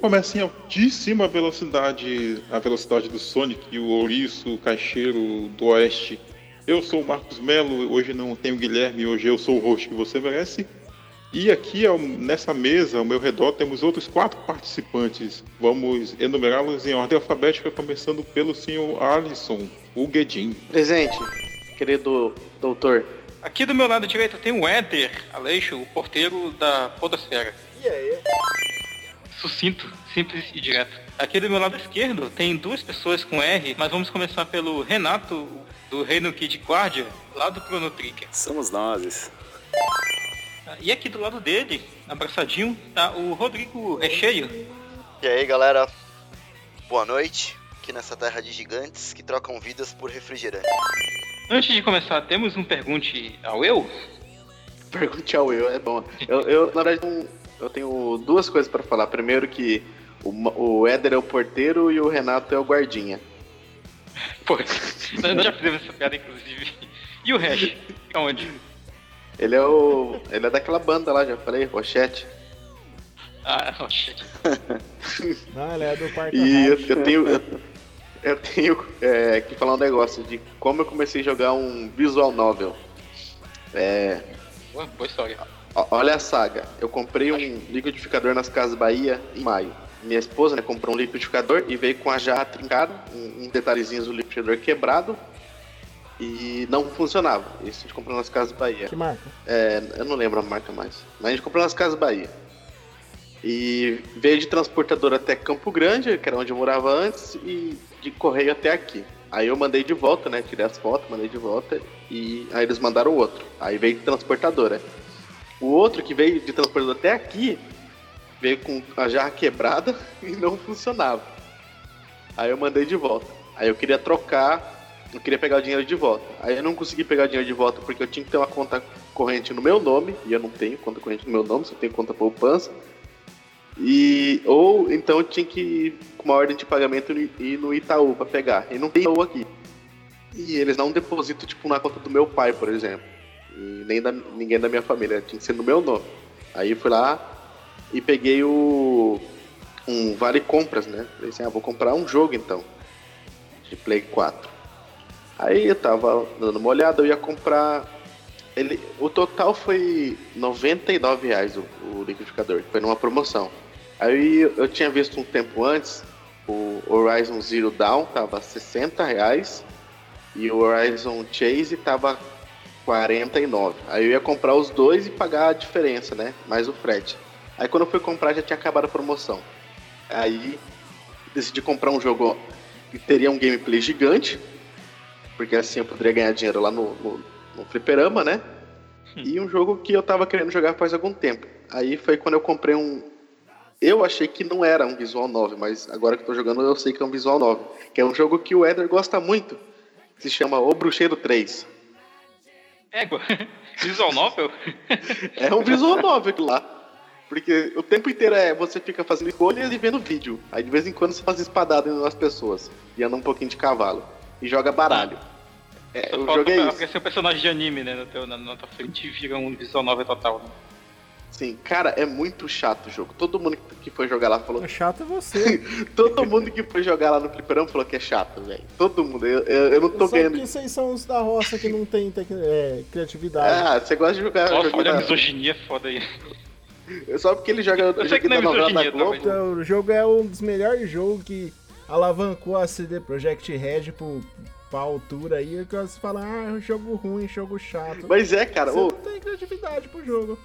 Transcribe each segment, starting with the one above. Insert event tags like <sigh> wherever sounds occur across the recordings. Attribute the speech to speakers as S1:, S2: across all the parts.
S1: recomeça em altíssima velocidade, a velocidade do Sonic, o ouriço, o caixeiro do oeste. Eu sou o Marcos Melo, hoje não tenho o Guilherme, hoje eu sou o host que você merece. E aqui nessa mesa, ao meu redor, temos outros quatro participantes. Vamos enumerá-los em ordem alfabética, começando pelo senhor Alisson, o Guedin.
S2: Presente, querido doutor.
S3: Aqui do meu lado direito tem o Éder Aleixo, o porteiro da Podosfera.
S4: E aí?
S3: Sucinto, simples e direto. Aqui do meu lado esquerdo tem duas pessoas com R, mas vamos começar pelo Renato, do Reino Kid Guardia, lá do Chrono Trigger.
S5: Somos nós.
S3: E aqui do lado dele, abraçadinho, tá o Rodrigo Recheio.
S6: E aí galera, boa noite. Aqui nessa terra de gigantes que trocam vidas por refrigerante.
S3: Antes de começar, temos um pergunte ao eu?
S2: Pergunte ao eu, é bom. Eu, eu na verdade, eu tenho duas coisas para falar. Primeiro que o, o Éder é o porteiro e o Renato é o guardinha. <laughs>
S3: Pô, nós já fizemos essa piada, inclusive. E o Hash? Onde?
S2: Ele é o. Ele é daquela banda lá, já falei, Rochette.
S3: Ah, Rochette. <laughs>
S4: Não, ele é do quarto.
S2: E eu, eu, tenho. Eu, eu tenho é, que falar um negócio de como eu comecei a jogar um visual novel. É.
S3: Boa, boa história.
S2: Olha a saga. Eu comprei um liquidificador nas Casas Bahia em maio. Minha esposa né, comprou um liquidificador e veio com a jarra trincada, um, um detalhezinho do liquidificador quebrado e não funcionava. Isso a gente comprou nas Casas Bahia.
S4: Que marca?
S2: É, eu não lembro a marca mais. Mas a gente comprou nas Casas Bahia. E veio de transportador até Campo Grande, que era onde eu morava antes, e de correio até aqui. Aí eu mandei de volta, né? Tirei as fotos, mandei de volta e aí eles mandaram o outro. Aí veio de transportadora. O outro que veio de transportador até aqui veio com a jarra quebrada <laughs> e não funcionava. Aí eu mandei de volta. Aí eu queria trocar, eu queria pegar o dinheiro de volta. Aí eu não consegui pegar o dinheiro de volta porque eu tinha que ter uma conta corrente no meu nome e eu não tenho conta corrente no meu nome, só tenho conta poupança. E ou então eu tinha que ir com uma ordem de pagamento e no Itaú para pegar. E não tem Itaú aqui. E eles não depositam tipo na conta do meu pai, por exemplo. E nem da ninguém da minha família, tinha que ser no meu nome. Aí fui lá e peguei o um vale compras, né? Falei assim, ah, vou comprar um jogo então. De Play 4. Aí eu tava dando uma olhada, eu ia comprar. Ele, o total foi 99 reais o, o liquidificador, foi numa promoção. Aí eu tinha visto um tempo antes, o Horizon Zero Dawn tava 60 reais e o Horizon Chase tava 49. Aí eu ia comprar os dois e pagar a diferença, né? Mais o frete. Aí quando eu fui comprar já tinha acabado a promoção. Aí decidi comprar um jogo que teria um gameplay gigante, porque assim eu poderia ganhar dinheiro lá no, no, no fliperama, né? E um jogo que eu tava querendo jogar faz algum tempo. Aí foi quando eu comprei um. Eu achei que não era um visual 9, mas agora que eu tô jogando eu sei que é um visual 9. Que é um jogo que o Eder gosta muito. Que se chama O Bruxeiro 3.
S3: Égua. <laughs> Visual novel?
S2: é um visual novel lá. Porque o tempo inteiro é você fica fazendo escolhas e vendo vídeo. Aí de vez em quando você faz espadada nas pessoas. E anda um pouquinho de cavalo. E joga baralho.
S3: É, o jogo é isso. um personagem de anime, né? na, na tua frente vira um visual novel total, né?
S2: Sim, cara, é muito chato o jogo. Todo mundo que foi jogar lá falou.
S4: É chato é você. <laughs>
S2: Todo mundo que foi jogar lá no Fliperão falou que é chato, velho. Todo mundo. Eu, eu, eu não tô
S4: Só
S2: ganhando.
S4: que vocês são os da roça que não tem tec... é, criatividade.
S2: Ah, você gosta de jogar.
S3: Nossa, olha a misoginia foda aí.
S2: Só porque ele joga
S3: Eu sei que não é misoginia,
S2: Globo.
S3: tá,
S4: Então, o jogo é um dos melhores jogos que alavancou a CD Projekt Red pro, pra altura aí. Que você fala, ah, é um jogo ruim, jogo chato.
S2: Mas é, cara.
S4: Você
S2: ô,
S4: não tem criatividade pro jogo.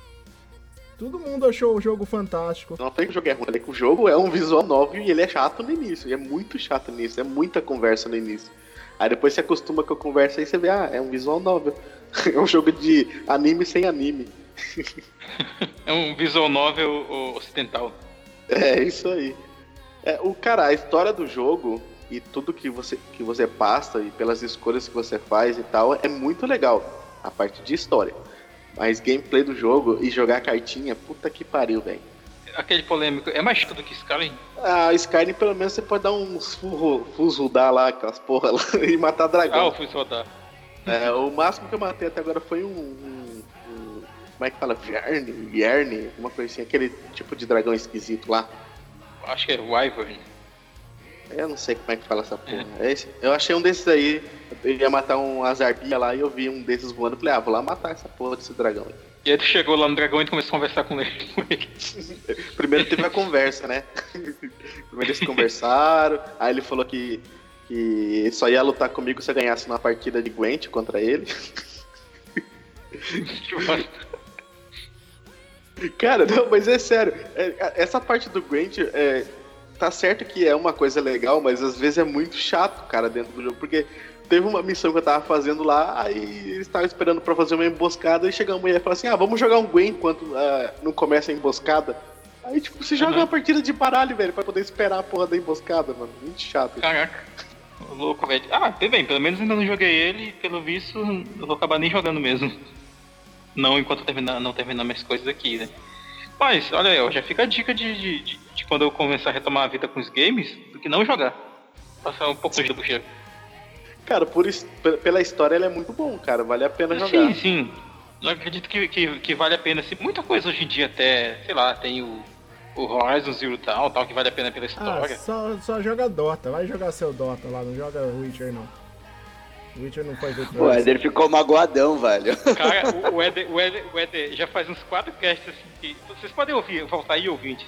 S4: Todo mundo achou o jogo fantástico.
S2: Não falei que o jogo é ruim, falei que o jogo é um visual novo e ele é chato no início. E é muito chato no início, é muita conversa no início. Aí depois você acostuma com a conversa e você vê, ah, é um visual novel. <laughs> É um jogo de anime sem anime. <laughs>
S3: É um visual novel ocidental.
S2: É isso aí. É, o cara, a história do jogo e tudo que você, que você passa e pelas escolhas que você faz e tal é muito legal. A parte de história. Mas gameplay do jogo e jogar cartinha, puta que pariu, velho.
S3: Aquele polêmico, é mais do que Skyrim?
S2: Ah, Skyrim pelo menos você pode dar uns fuzudar lá, aquelas porra lá, <laughs> e matar
S3: Ah,
S2: dragão.
S3: eu fui.
S2: É, o máximo que eu matei até agora foi um. um- um- como é que fala? Vierny? Vierny? Uma coisa assim, aquele tipo de dragão esquisito lá.
S3: Acho que é Wyvern.
S2: Eu não sei como é que fala essa porra. É esse- eu achei um desses aí, eu ia matar um azarbia lá e eu vi um desses voando. Falei, ah, vou lá matar essa porra desse dragão. aí.
S3: E aí tu chegou lá no dragão e tu começou a conversar com ele. com ele. <laughs>
S2: Primeiro teve a conversa, né? <laughs> Primeiro eles conversaram, aí ele falou que, que só ia lutar comigo se eu ganhasse uma partida de Gwent contra ele. <laughs> Cara, não, mas é sério. é, essa parte do Gwent, é, tá certo que é uma coisa legal, mas às vezes é muito chato, cara, dentro do jogo. Porque teve uma missão que eu tava fazendo lá, aí eles estavam esperando pra fazer uma emboscada, e chega a mulher e fala assim, ah, vamos jogar um Gwent enquanto ah, não começa a emboscada. Aí, tipo, você joga
S3: Uhum.
S2: uma partida de baralho, velho, pra poder esperar a porra da emboscada, mano. Muito chato.
S3: Caraca. Louco, velho. Ah, tudo bem, pelo menos ainda não joguei ele, pelo visto eu vou acabar nem jogando mesmo. Não enquanto terminar, não terminar minhas coisas aqui, né? Mas, olha aí, ó, já fica a dica de, de, de- de quando eu começar a retomar a vida com os games, do que não jogar. Passar um pouco de bucheiro.
S2: Cara, por, pela história ele é muito bom, cara. Vale a pena jogar.
S3: Sim, sim. Eu acredito que, que, que vale a pena. Assim, muita coisa hoje em dia até, sei lá, tem o, o Horizon Zero Dawn, tal, que vale a pena pela
S4: Ah,
S3: história.
S4: só, só joga Dota. Vai jogar seu Dota lá, não joga Witcher não. Witcher não foi pra
S5: O. Éder ficou magoadão, velho.
S3: Cara, <laughs> o, o, Eder, o, Eder, o Eder já faz uns quatro casts assim que. Vocês podem ouvir, voltar aí ouvintes.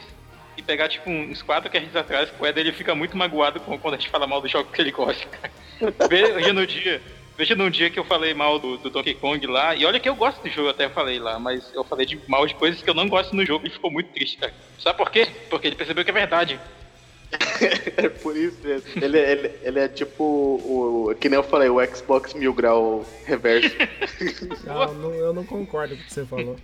S3: E pegar tipo uns quatro casts atrás, que o Eder ele fica muito magoado com- quando a gente fala mal do jogo que ele gosta, cara. <laughs> Veja no dia. Veja num dia que eu falei mal do, do Donkey Kong lá, e olha que eu gosto do jogo, até eu falei lá, mas eu falei de mal de coisas que eu não gosto no jogo e ficou muito triste, cara. Sabe por quê? Porque ele percebeu que é verdade. <laughs>
S2: É por isso mesmo. Ele, ele, ele é tipo o. Que nem eu falei, o Xbox Mil Grau reverso. <laughs>
S4: Não, não- eu não concordo com o que você falou.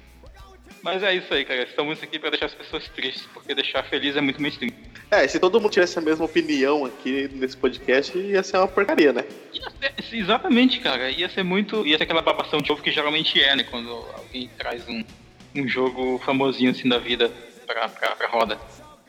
S3: Mas é isso aí, cara. Estamos aqui pra deixar as pessoas tristes, porque deixar feliz é muito mainstream.
S2: é, se todo mundo tivesse a mesma opinião aqui nesse podcast, ia ser uma porcaria, né?
S3: Ia ser- exatamente, cara. Ia ser muito. Ia ser aquela babação de ovo que geralmente é, né? Quando alguém traz um, um jogo famosinho assim da vida pra, pra, pra roda.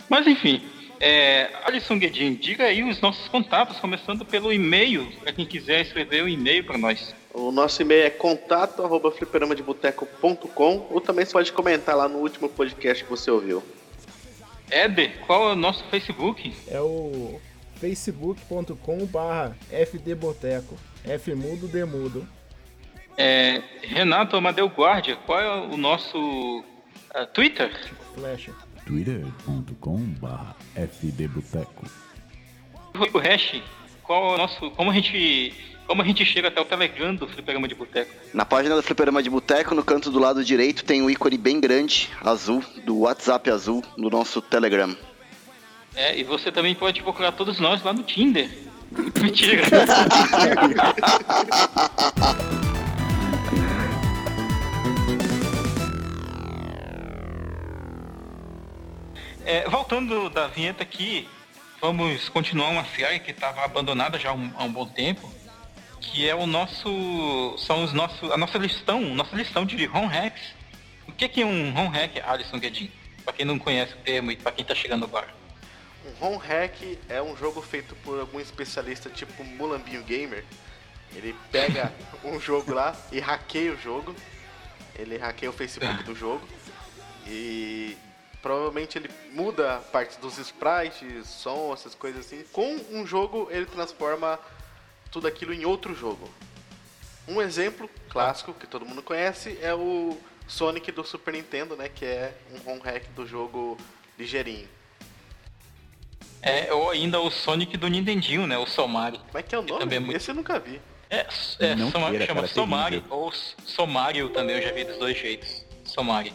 S3: Mas enfim. É, Alisson Guedin, diga aí os nossos contatos, começando pelo e-mail, pra quem quiser escrever um e-mail pra nós.
S2: O nosso e-mail é contato arroba fliperamadeboteco.com ou também você pode comentar lá no último podcast que você ouviu.
S3: Éder, qual é o nosso Facebook?
S4: É o facebook.com barra fdboteco. F mudo, D mudo.
S3: É, Renato Amadeu Guardia, qual é o nosso ah, Twitter?
S4: Flecha.
S7: twitter.com.br fdboteco.
S3: Rodrigo Hash, qual é o nosso. Como a gente. Como a gente chega até o Telegram do Fliperama de Boteco?
S5: Na página do Fliperama de Boteco, no canto do lado direito, tem um ícone bem grande, azul, do WhatsApp azul, no nosso Telegram.
S3: É, e você também pode procurar todos nós lá no Tinder. <laughs> Mentira. <laughs> É, voltando da vinheta aqui, vamos continuar uma série que estava abandonada já há um, há um bom tempo, que é o nosso, são os nossos, a nossa listão, nossa listão de home hacks. O que que é um home hack, Alisson Guedin? Para quem não conhece o termo e para quem está chegando agora.
S2: Um home hack é um jogo feito por algum especialista tipo Mulambinho Gamer. Ele pega <laughs> um jogo lá e hackeia o jogo. Ele hackeia o Facebook do jogo. E provavelmente ele muda parte dos sprites, som, essas coisas assim. Com um jogo ele transforma tudo aquilo em outro jogo. Um exemplo clássico que todo mundo conhece é o Sonic do Super Nintendo, né? Que é um home hack do jogo ligeirinho.
S3: É, ou ainda o Sonic do Nintendinho, né? O Somari.
S2: Como é que é o nome?
S3: também é muito-
S2: Esse eu nunca vi.
S3: É, é
S7: Não
S3: Somari,
S7: queira,
S3: chama
S7: cara,
S3: Somari,
S7: terrível.
S3: ou Somario também, eu já vi dos dois jeitos. Somari.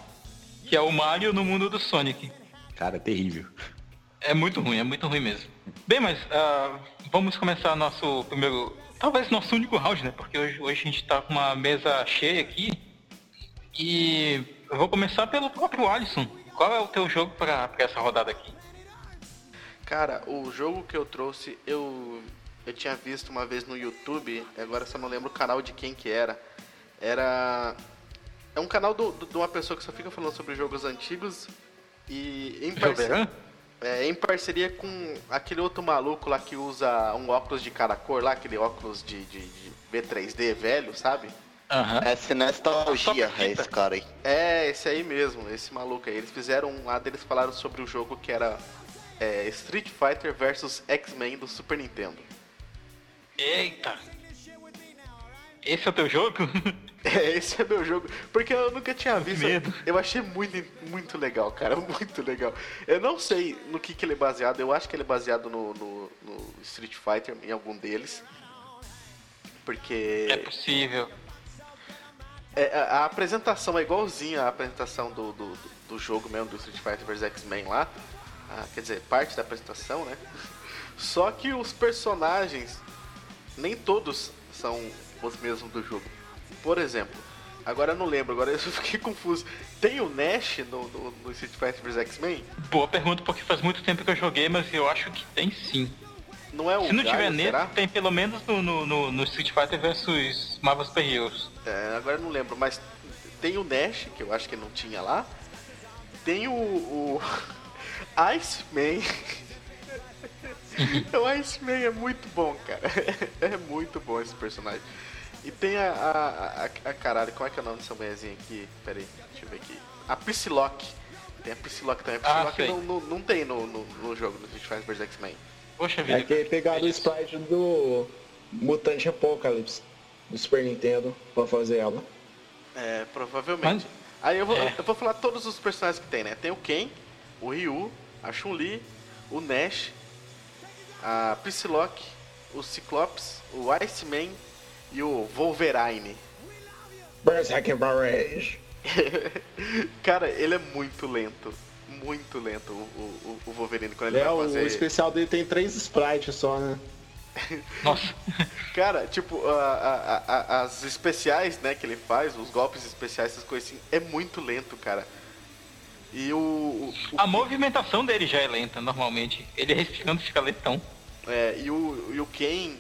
S3: Que é o Mario no mundo do Sonic.
S7: Cara, é terrível.
S3: É muito ruim, é muito ruim mesmo. Bem, mas ah, vamos começar nosso primeiro. Talvez nosso único round, né? Porque hoje, hoje a gente tá com uma mesa cheia aqui. E eu vou começar pelo próprio Alisson. Qual é o teu jogo pra, pra essa rodada aqui?
S2: Cara, o jogo que eu trouxe, eu eu tinha visto uma vez no YouTube, agora só não lembro o canal de quem que era. Era é um canal do- do- de uma pessoa que só fica falando sobre jogos antigos e em parceria? É, em parceria com aquele outro maluco lá que usa um óculos de cada cor lá, aquele óculos de, de, de V3D velho, sabe?
S3: Aham.
S5: Essa nostalgia,
S3: Só
S5: é esse cara aí.
S2: É, esse aí mesmo, esse maluco aí. Eles fizeram um lado, eles falaram sobre o jogo que era é Street Fighter vs X-Men do Super Nintendo.
S3: Eita! Esse é o teu jogo? <laughs> <laughs>
S2: É, esse é meu jogo. Porque eu nunca tinha visto.
S3: medo.
S2: Eu achei muito, muito legal, cara. <laughs> Muito legal. Eu não sei no que, que ele é baseado. Eu acho que ele é baseado no, no, no Street Fighter, em algum deles. Porque.
S3: É possível.
S2: É, a, a apresentação é igualzinha à apresentação do, do, do- do jogo mesmo, do Street Fighter vs X-Men lá. Ah, quer dizer, parte da apresentação, né? Só que os personagens, nem todos são os mesmos do jogo. Por exemplo, agora eu não lembro, agora eu <laughs> fiquei confuso. Tem o Nash no, no, no Street Fighter vs X-Men?
S3: Boa pergunta, porque faz muito tempo que eu joguei, mas eu acho que tem sim.
S2: Não é o
S3: Se não
S2: Gaio,
S3: tiver nele, tem pelo menos no, no, no- no Street Fighter vs Marvel Super Heroes.
S2: É, agora eu não lembro, mas tem o Nash, que eu acho que não tinha lá. Tem o, o <laughs> Iceman. <laughs> o Iceman é muito bom, cara. É muito bom esse personagem. E tem a, a, a, a caralho, como é que é o nome dessa mulherzinha aqui? Pera aí, deixa eu ver aqui. A Psylocke. Tem a Psylocke também. A
S3: Ah,
S2: Psylocke
S3: sei.
S2: não, não, não tem no, no, no jogo, no Street Fighter vs X-Men.
S3: Poxa vida.
S4: É que pegaram o sprite do Mutante Apocalypse do Super Nintendo pra fazer ela.
S2: É, provavelmente. Aí eu vou,
S3: É.
S2: eu vou falar todos os personagens que tem, né? Tem o Ken, o Ryu, a Chun-Li, o Nash, a Psylocke, o Cyclops, o Iceman e o Wolverine. <laughs> Cara, ele é muito lento. Muito lento o, o, o Wolverine quando ele
S4: É,
S2: vai
S4: o,
S2: fazer.
S4: o especial dele tem três sprites só, né? <laughs>
S3: Nossa.
S2: Cara, tipo, a- a- a- as especiais, né, que ele faz, os golpes especiais, essas coisas assim, é muito lento, cara. E o. o- o
S3: A movimentação dele já é lenta, normalmente. Ele respirando fica lentão.
S2: É, e o, e o Ken,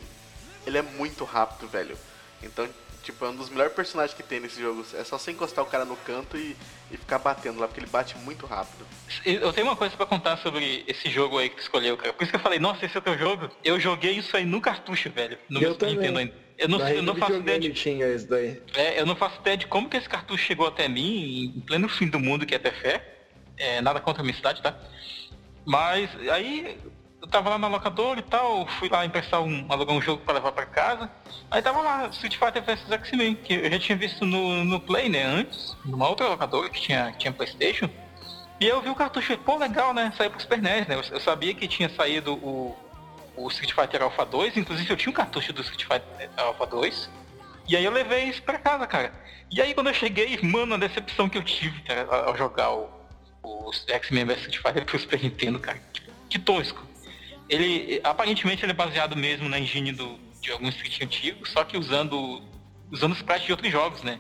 S2: ele é muito rápido, velho. Então, tipo, é um dos melhores personagens que tem nesse jogo. É só você encostar o cara no canto e, e ficar batendo lá, porque ele bate muito rápido.
S3: Eu tenho uma coisa pra contar sobre esse jogo aí que tu escolheu, cara. Por isso que eu falei, nossa, esse é o teu jogo. Eu joguei isso aí no cartucho, velho. No
S4: Eu também.
S3: Nintendo ainda. Eu não, eu não faço ideia de,
S4: tinha esse daí.
S3: é, eu não faço ideia de como que esse cartucho chegou até mim, em pleno fim do mundo, que é até fé. É, nada contra a minha cidade, tá? Mas aí eu tava lá na locadora e tal, fui lá emprestar um, alugar um jogo pra levar pra casa. Aí tava lá, Street Fighter vs X-Men, que eu já tinha visto no, no Play, né, antes, numa outra locadora que tinha, tinha Playstation. E eu vi o cartucho, pô, legal, né, saiu pro Super NES, né, eu, eu sabia que tinha saído o, o Street Fighter Alpha 2, inclusive eu tinha um cartucho do Street Fighter Alpha 2. E aí eu levei isso pra casa, cara. E aí quando eu cheguei, mano, a decepção que eu tive, cara, ao ao jogar o, o X-Men vs Street Fighter pro Super Nintendo, cara. Que, que tosco. Ele, aparentemente, ele é baseado mesmo na engine do, de algum Street antigo, só que usando, usando sprites de outros jogos, né?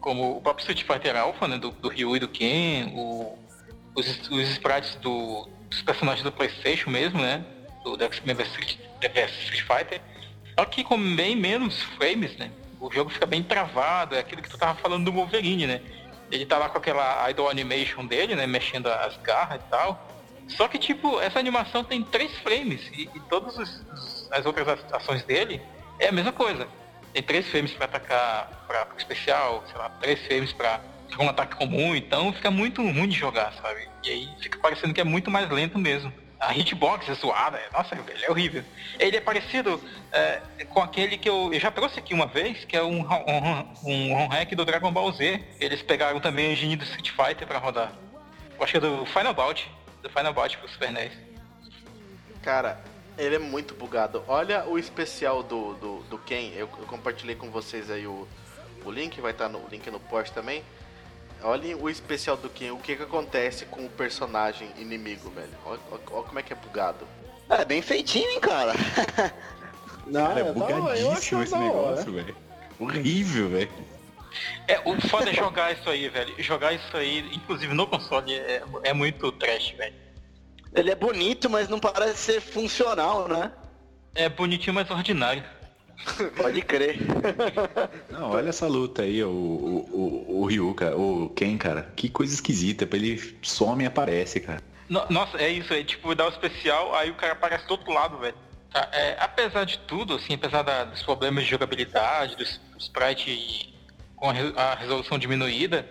S3: Como o próprio Street Fighter Alpha, né? Do, do Ryu e do Ken, o, os, os sprites do, dos personagens do Playstation mesmo, né? Do, X-Men vs Street Fighter. Só que com bem menos frames, né? O jogo fica bem travado, é aquilo que tu tava falando do Wolverine, né? Ele tá lá com aquela idol animation dele, né? Mexendo as garras e tal. Só que, tipo, essa animação tem três frames e, e todas as outras ações dele é a mesma coisa. Tem três frames pra atacar pra, pro especial, sei lá, três frames pra um ataque comum, então fica muito ruim de jogar, sabe? E aí fica parecendo que é muito mais lento mesmo. A hitbox é zoada, é- nossa, velho, é horrível. Ele é parecido é, com aquele que eu, eu já trouxe aqui uma vez, que é um, um, um ROM hack do Dragon Ball Z. Eles pegaram também a engine do Street Fighter pra rodar. Eu acho que é do Final Bout, do Final Bout pro Super NES.
S2: Cara, ele é muito bugado. Olha o especial do, do, do Ken. Eu, eu compartilhei com vocês aí o, o link, vai estar no link no post também. Olhem o especial do Ken, o que, que acontece com o personagem inimigo, velho. Olha, olha- olha como é que é bugado.
S5: É, bem feitinho, hein, cara.
S4: Não,
S7: Cara, é bugadíssimo esse negócio, velho. Horrível, velho.
S3: É, o foda é jogar isso aí, velho. Jogar isso aí, inclusive no console, é, é muito trash, velho.
S5: Ele é bonito, mas não parece ser funcional, né?
S3: É bonitinho, mas ordinário.
S5: Pode crer.
S7: Não, olha essa luta aí, o, o, o, o Ryu, cara, o Ken, cara. Que coisa esquisita, ele some e aparece, cara.
S3: No- nossa, é isso, é tipo, dá o especial, aí o cara aparece do outro lado, velho. Tá, é, apesar de tudo, assim, apesar da- dos problemas de jogabilidade, dos, do sprite com a, re- a resolução diminuída,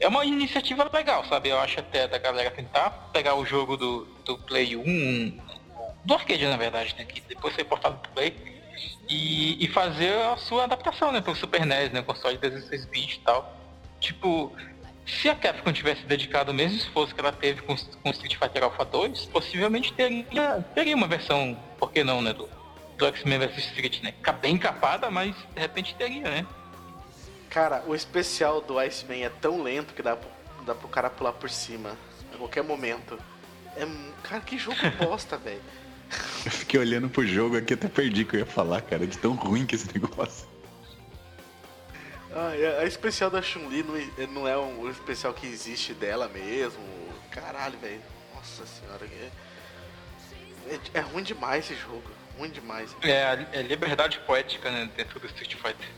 S3: é uma iniciativa legal, sabe? Eu acho até da galera tentar pegar o jogo do, do Play 1, do arcade na verdade, né? Que depois foi portado pro Play, e, e fazer a sua adaptação, né? Pro Super NES, né? Console de 16 bits e tal. Tipo, se a Capcom tivesse dedicado o mesmo esforço que ela teve com, com Street Fighter Alpha 2, possivelmente teria, teria uma versão, por que não, né? Do, do X-Men vs Street, né? Bem capada, mas de repente teria, né?
S2: Cara, o especial do Iceman é tão lento que dá, pro- dá pro cara pular por cima a qualquer momento. É, cara, que jogo <laughs> bosta, velho.
S7: Eu fiquei olhando pro jogo aqui até perdi o que eu ia falar, cara, de tão ruim que esse <laughs> negócio.
S2: Ah, a a especial da Chun-Li não, é- não é um, o especial que existe dela mesmo. Caralho, velho. Nossa senhora. É, é, é ruim demais esse jogo. Ruim demais.
S3: É, a- é liberdade poética, né? Dentro do Street Fighter.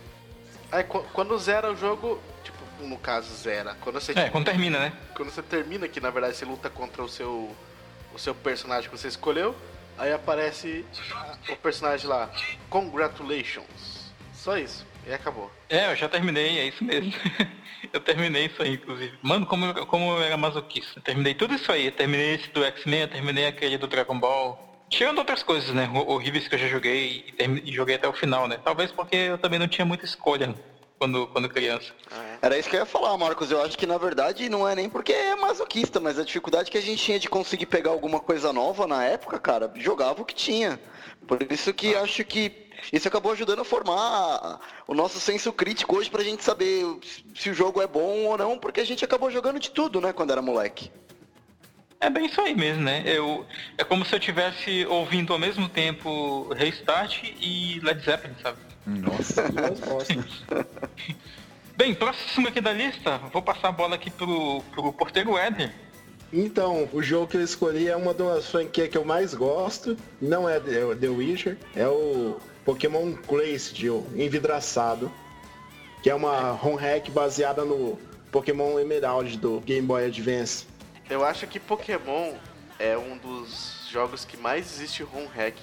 S2: Aí qu- quando zera o jogo, tipo, no caso zera, quando você,
S3: É, quando termina, né?
S2: quando você termina que na verdade você luta contra o seu o seu personagem que você escolheu, aí aparece o personagem lá, congratulations. Só isso, e acabou.
S3: É, eu já terminei, é isso mesmo. <laughs> eu terminei isso aí, inclusive. Mano, como, eu- como eu era masoquista. Eu terminei tudo isso aí. Eu terminei esse do X-Men, terminei aquele do Dragon Ball. Tirando outras coisas, né? ho- Horríveis que eu já joguei e, joguei até o final, né? Talvez porque eu também não tinha muita escolha quando, quando criança.
S5: Era isso que eu ia falar, Marcos. Eu acho que na verdade não é nem porque é masoquista, mas a dificuldade que a gente tinha de conseguir pegar alguma coisa nova na época, cara, jogava o que tinha. Por isso que acho que isso acabou ajudando a formar o nosso senso crítico hoje pra gente saber se o jogo é bom ou não, porque a gente acabou jogando de tudo, né, quando era moleque.
S3: É bem isso aí mesmo, né? Eu, é como se eu estivesse ouvindo ao mesmo tempo Restart e Led Zeppelin, sabe?
S7: Nossa. <laughs> <laughs>
S3: Bem, próximo aqui da lista, vou passar a bola aqui pro, pro porteiro Éder.
S4: Então, o jogo que eu escolhi é uma das franquias que eu mais gosto. Não é The Witcher, é o Pokémon Crazed, o envidraçado. Que é uma ROM hack baseada no Pokémon Emerald do Game Boy Advance.
S2: Eu acho que Pokémon é um dos jogos que mais existe ROM hack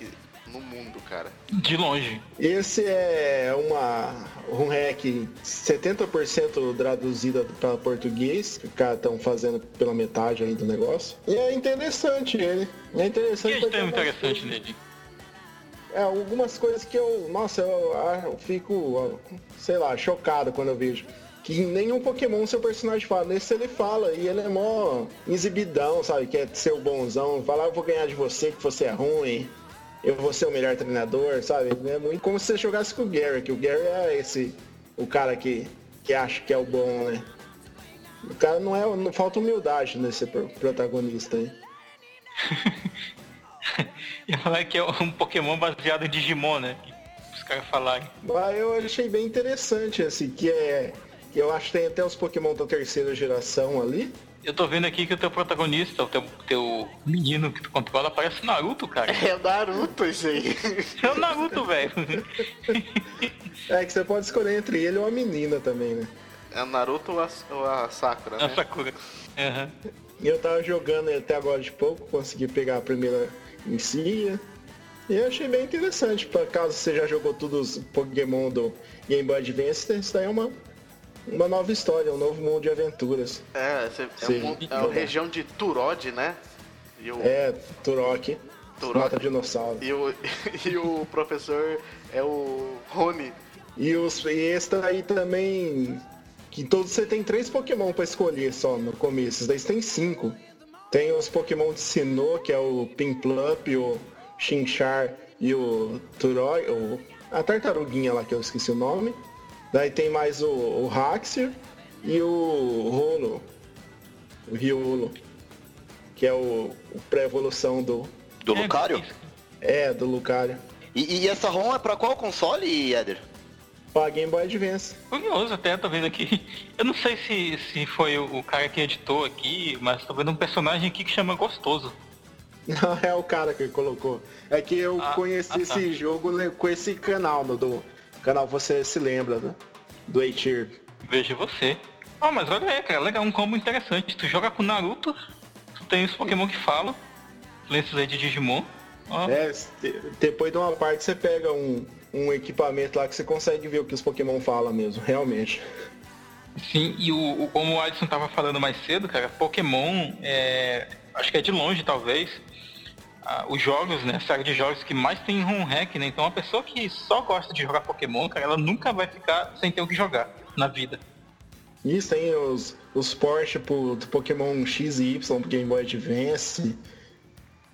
S2: no mundo, cara.
S3: De longe.
S4: Esse é uma ROM hack 70% traduzida para português, que os caras estão fazendo pela metade aí do negócio. E é interessante ele. É
S3: O que
S4: interessante.
S3: é tão
S4: é
S3: interessante
S4: coisas-
S3: nele?
S4: É, algumas coisas que eu. Nossa, eu, eu fico, sei lá, chocado quando eu vejo. Que nenhum Pokémon seu personagem fala. Nesse ele fala e ele é mó exibidão, sabe? Quer ser o bonzão. Fala, "Ah, eu vou ganhar de você, que você é ruim. Eu vou ser o melhor treinador, sabe? É muito como se você jogasse com o Gary, que o Gary é esse. O cara que, que acha que é o bom, né? O cara não é. Não falta humildade nesse pro- protagonista aí. <laughs>
S3: Ia falar que é um Pokémon baseado em Digimon, né? Os caras falarem.
S4: Mas eu achei bem interessante, assim, que é. Eu acho que tem até os Pokémon da terceira geração ali.
S3: Eu tô vendo aqui que o teu protagonista, o teu, teu menino que tu controla, parece Naruto, cara.
S2: É o Naruto isso aí.
S3: É o Naruto, velho.
S4: É que você pode escolher entre ele ou a menina também, né?
S2: É o Naruto ou a, ou a Sakura,
S3: A
S2: né?
S3: Sakura. Aham.
S4: E eu tava jogando ele até agora de pouco, consegui pegar a primeira em si. E eu achei bem interessante, por caso você já jogou todos os Pokémon do Game Boy Advance, isso daí é uma, uma nova história, um novo mundo de aventuras.
S2: É, é,
S4: Sim.
S2: um, é a região de Turod, né? E o,
S4: É, Turok,
S2: Turok.
S4: mata dinossauro.
S2: e o, <laughs> e o professor é o Rony.
S4: E, os, e esse daí também. Que todos você tem três Pokémon pra escolher só no começo. Esses daí você tem cinco. Tem os Pokémon de Sinnoh, que é o Pimplup, o Chinchar e o Turoi, o, a tartaruguinha lá que eu esqueci o nome. Daí tem mais o, o Haxir e o Rolo, o Riolo, que é o, o pré-evolução do.
S5: Do
S3: É,
S5: Lucario?
S4: É, do Lucario.
S5: E, e essa ROM é pra qual console, Éder?
S4: Pra Game Boy Advance.
S3: Curioso até, tô vendo aqui. <laughs> Eu não sei se, se foi o, cara que editou aqui, mas tô vendo um personagem aqui que chama Gostoso.
S4: Não, <laughs> é o cara que colocou. É que eu
S3: Ah,
S4: conheci
S3: ah, tá.
S4: esse jogo com esse canal, no, do canal você se lembra, né? Do A-Tier.
S3: Veja você. Ah, mas olha aí, cara, legal, um combo interessante. Tu joga com Naruto, tu tem os Pokémon que falam, lenços aí de Digimon. Ó,
S4: É, de- depois de uma parte você pega um, um equipamento lá que você consegue ver o que os Pokémon falam mesmo, realmente.
S3: Sim, e o, o- como o Alisson tava falando mais cedo, cara, Pokémon é. Acho que é de longe talvez. Ah, os jogos, né? Série de jogos que mais tem home hack, né? Então a pessoa que só gosta de jogar Pokémon, cara, ela nunca vai ficar sem ter o que jogar na vida.
S4: Isso tem os, os Porsche pro, do Pokémon X e Y do Game Boy Advance.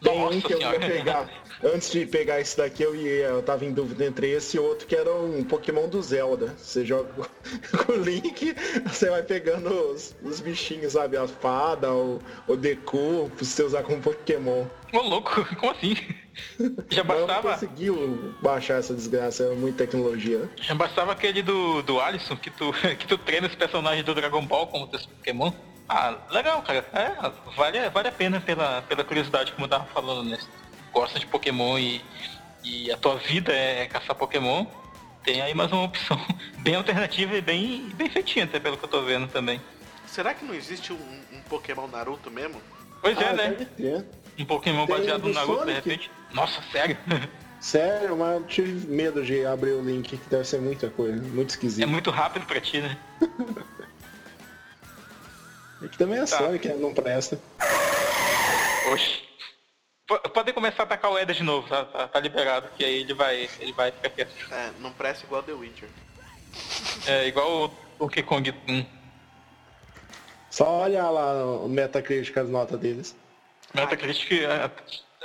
S4: Tem um que eu ia pegar. Antes de pegar esse daqui, eu, ia, eu tava em dúvida entre esse e outro, que era um Pokémon do Zelda. Você joga com <laughs> o Link, você vai pegando os, os bichinhos, sabe? A fada, o, o Deku, pra você usar como Pokémon.
S3: Ô louco, como assim? Já
S4: eu não
S3: bastava,
S4: conseguiu baixar essa desgraça, é muita tecnologia.
S3: já bastava aquele do, do Alisson, que tu, <laughs> que tu treina os personagens do Dragon Ball como teus Pokémon. Ah, legal, cara. É, vale, vale a pena pela, pela curiosidade, como eu tava falando, né? Gosta de Pokémon e, e a tua vida é caçar Pokémon. Tem aí mais uma opção <laughs> bem alternativa e bem, bem feitinha, até pelo que eu tô vendo também.
S2: Será que não existe um, um Pokémon Naruto mesmo?
S3: Pois é,
S4: Ah,
S3: né?
S4: deve ter.
S3: Um Pokémon
S4: Tem
S3: baseado
S4: do
S3: no Naruto, de
S4: Sonic?
S3: repente. Nossa, sério? <laughs>
S4: Sério, mas eu tive medo de abrir o link, que deve ser muita coisa, muito
S3: É
S4: esquisito.
S3: muito rápido pra ti, né? <laughs>
S4: Aqui também é
S3: Tá.
S4: Sonic, né? não presta.
S3: Oxi. Pode começar a atacar o Eda de novo, tá, tá, tá liberado, que aí ele vai, ele vai ficar quieto.
S2: É, não presta igual The Witcher.
S3: É igual o Donkey Kong 1.
S4: Só olha lá o Metacritic, as notas deles.
S3: Metacritic. É,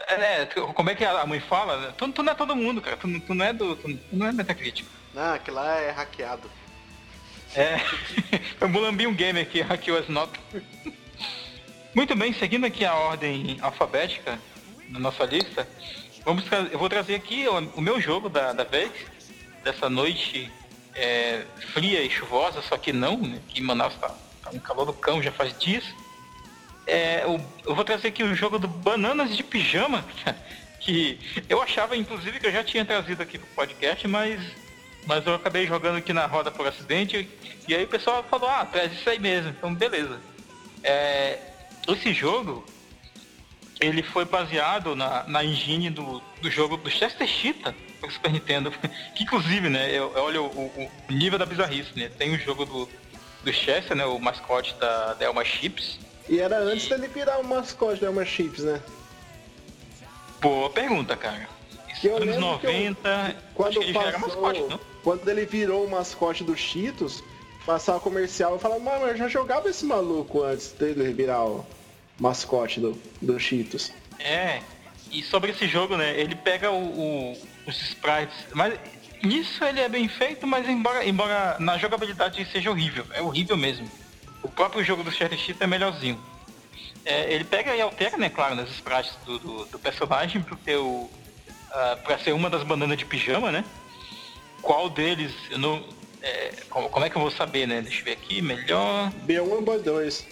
S3: é, né, como é que a mãe fala? né? Tu, tu não é todo mundo, cara. Tu, tu não é do. Tu, tu não é Metacritic.
S2: Não, aquilo lá é hackeado.
S3: É. <laughs> Foi um Mulambinho Gamer que hackeou <laughs> as notas. Muito bem, seguindo aqui a ordem alfabética na nossa lista, vamos eu vou trazer aqui o, o meu jogo da, da vez, dessa noite é, fria e chuvosa, só que não, né, que em Manaus tá, tá um calor do cão já faz dias. É, eu, eu vou trazer aqui o jogo do Bananas de Pijama, <laughs> que eu achava inclusive que eu já tinha trazido aqui pro podcast, mas mas eu acabei jogando aqui na roda por acidente e aí o pessoal falou, ah, traz isso aí mesmo, então beleza. É, esse jogo, ele foi baseado na, na engine do, do jogo do Chester Cheetah pro Super Nintendo, <laughs> que inclusive, né, eu, eu olho o, o nível da bizarrice, né, tem o jogo do, do Chester, né, o mascote da, da Elma Chips,
S4: E era antes dele virar o mascote da Elma Chips, né?
S3: boa pergunta, cara.
S4: Eu
S3: Anos
S4: lembro que eu-
S3: 90, acho
S4: Quando
S3: ele
S4: passou,
S3: mascote, não?
S4: quando ele virou o mascote do Cheetos, passava comercial, eu falava, mano, eu já jogava esse maluco antes dele virar o mascote do, do Cheetos.
S3: É, e sobre esse jogo, né, ele pega o, o- os sprites, mas nisso ele é bem feito, mas embora, embora na jogabilidade seja horrível, é horrível mesmo. O próprio jogo do Shattered Cheetah é melhorzinho. É, ele pega e altera, né, claro, nas sprites do, do, do personagem pro teu, ah, pra ser uma das bananas de pijama, né? Qual deles, eu não, é, como, como é que eu vou saber, né? Deixa eu ver aqui, melhor...
S4: B1 e B2.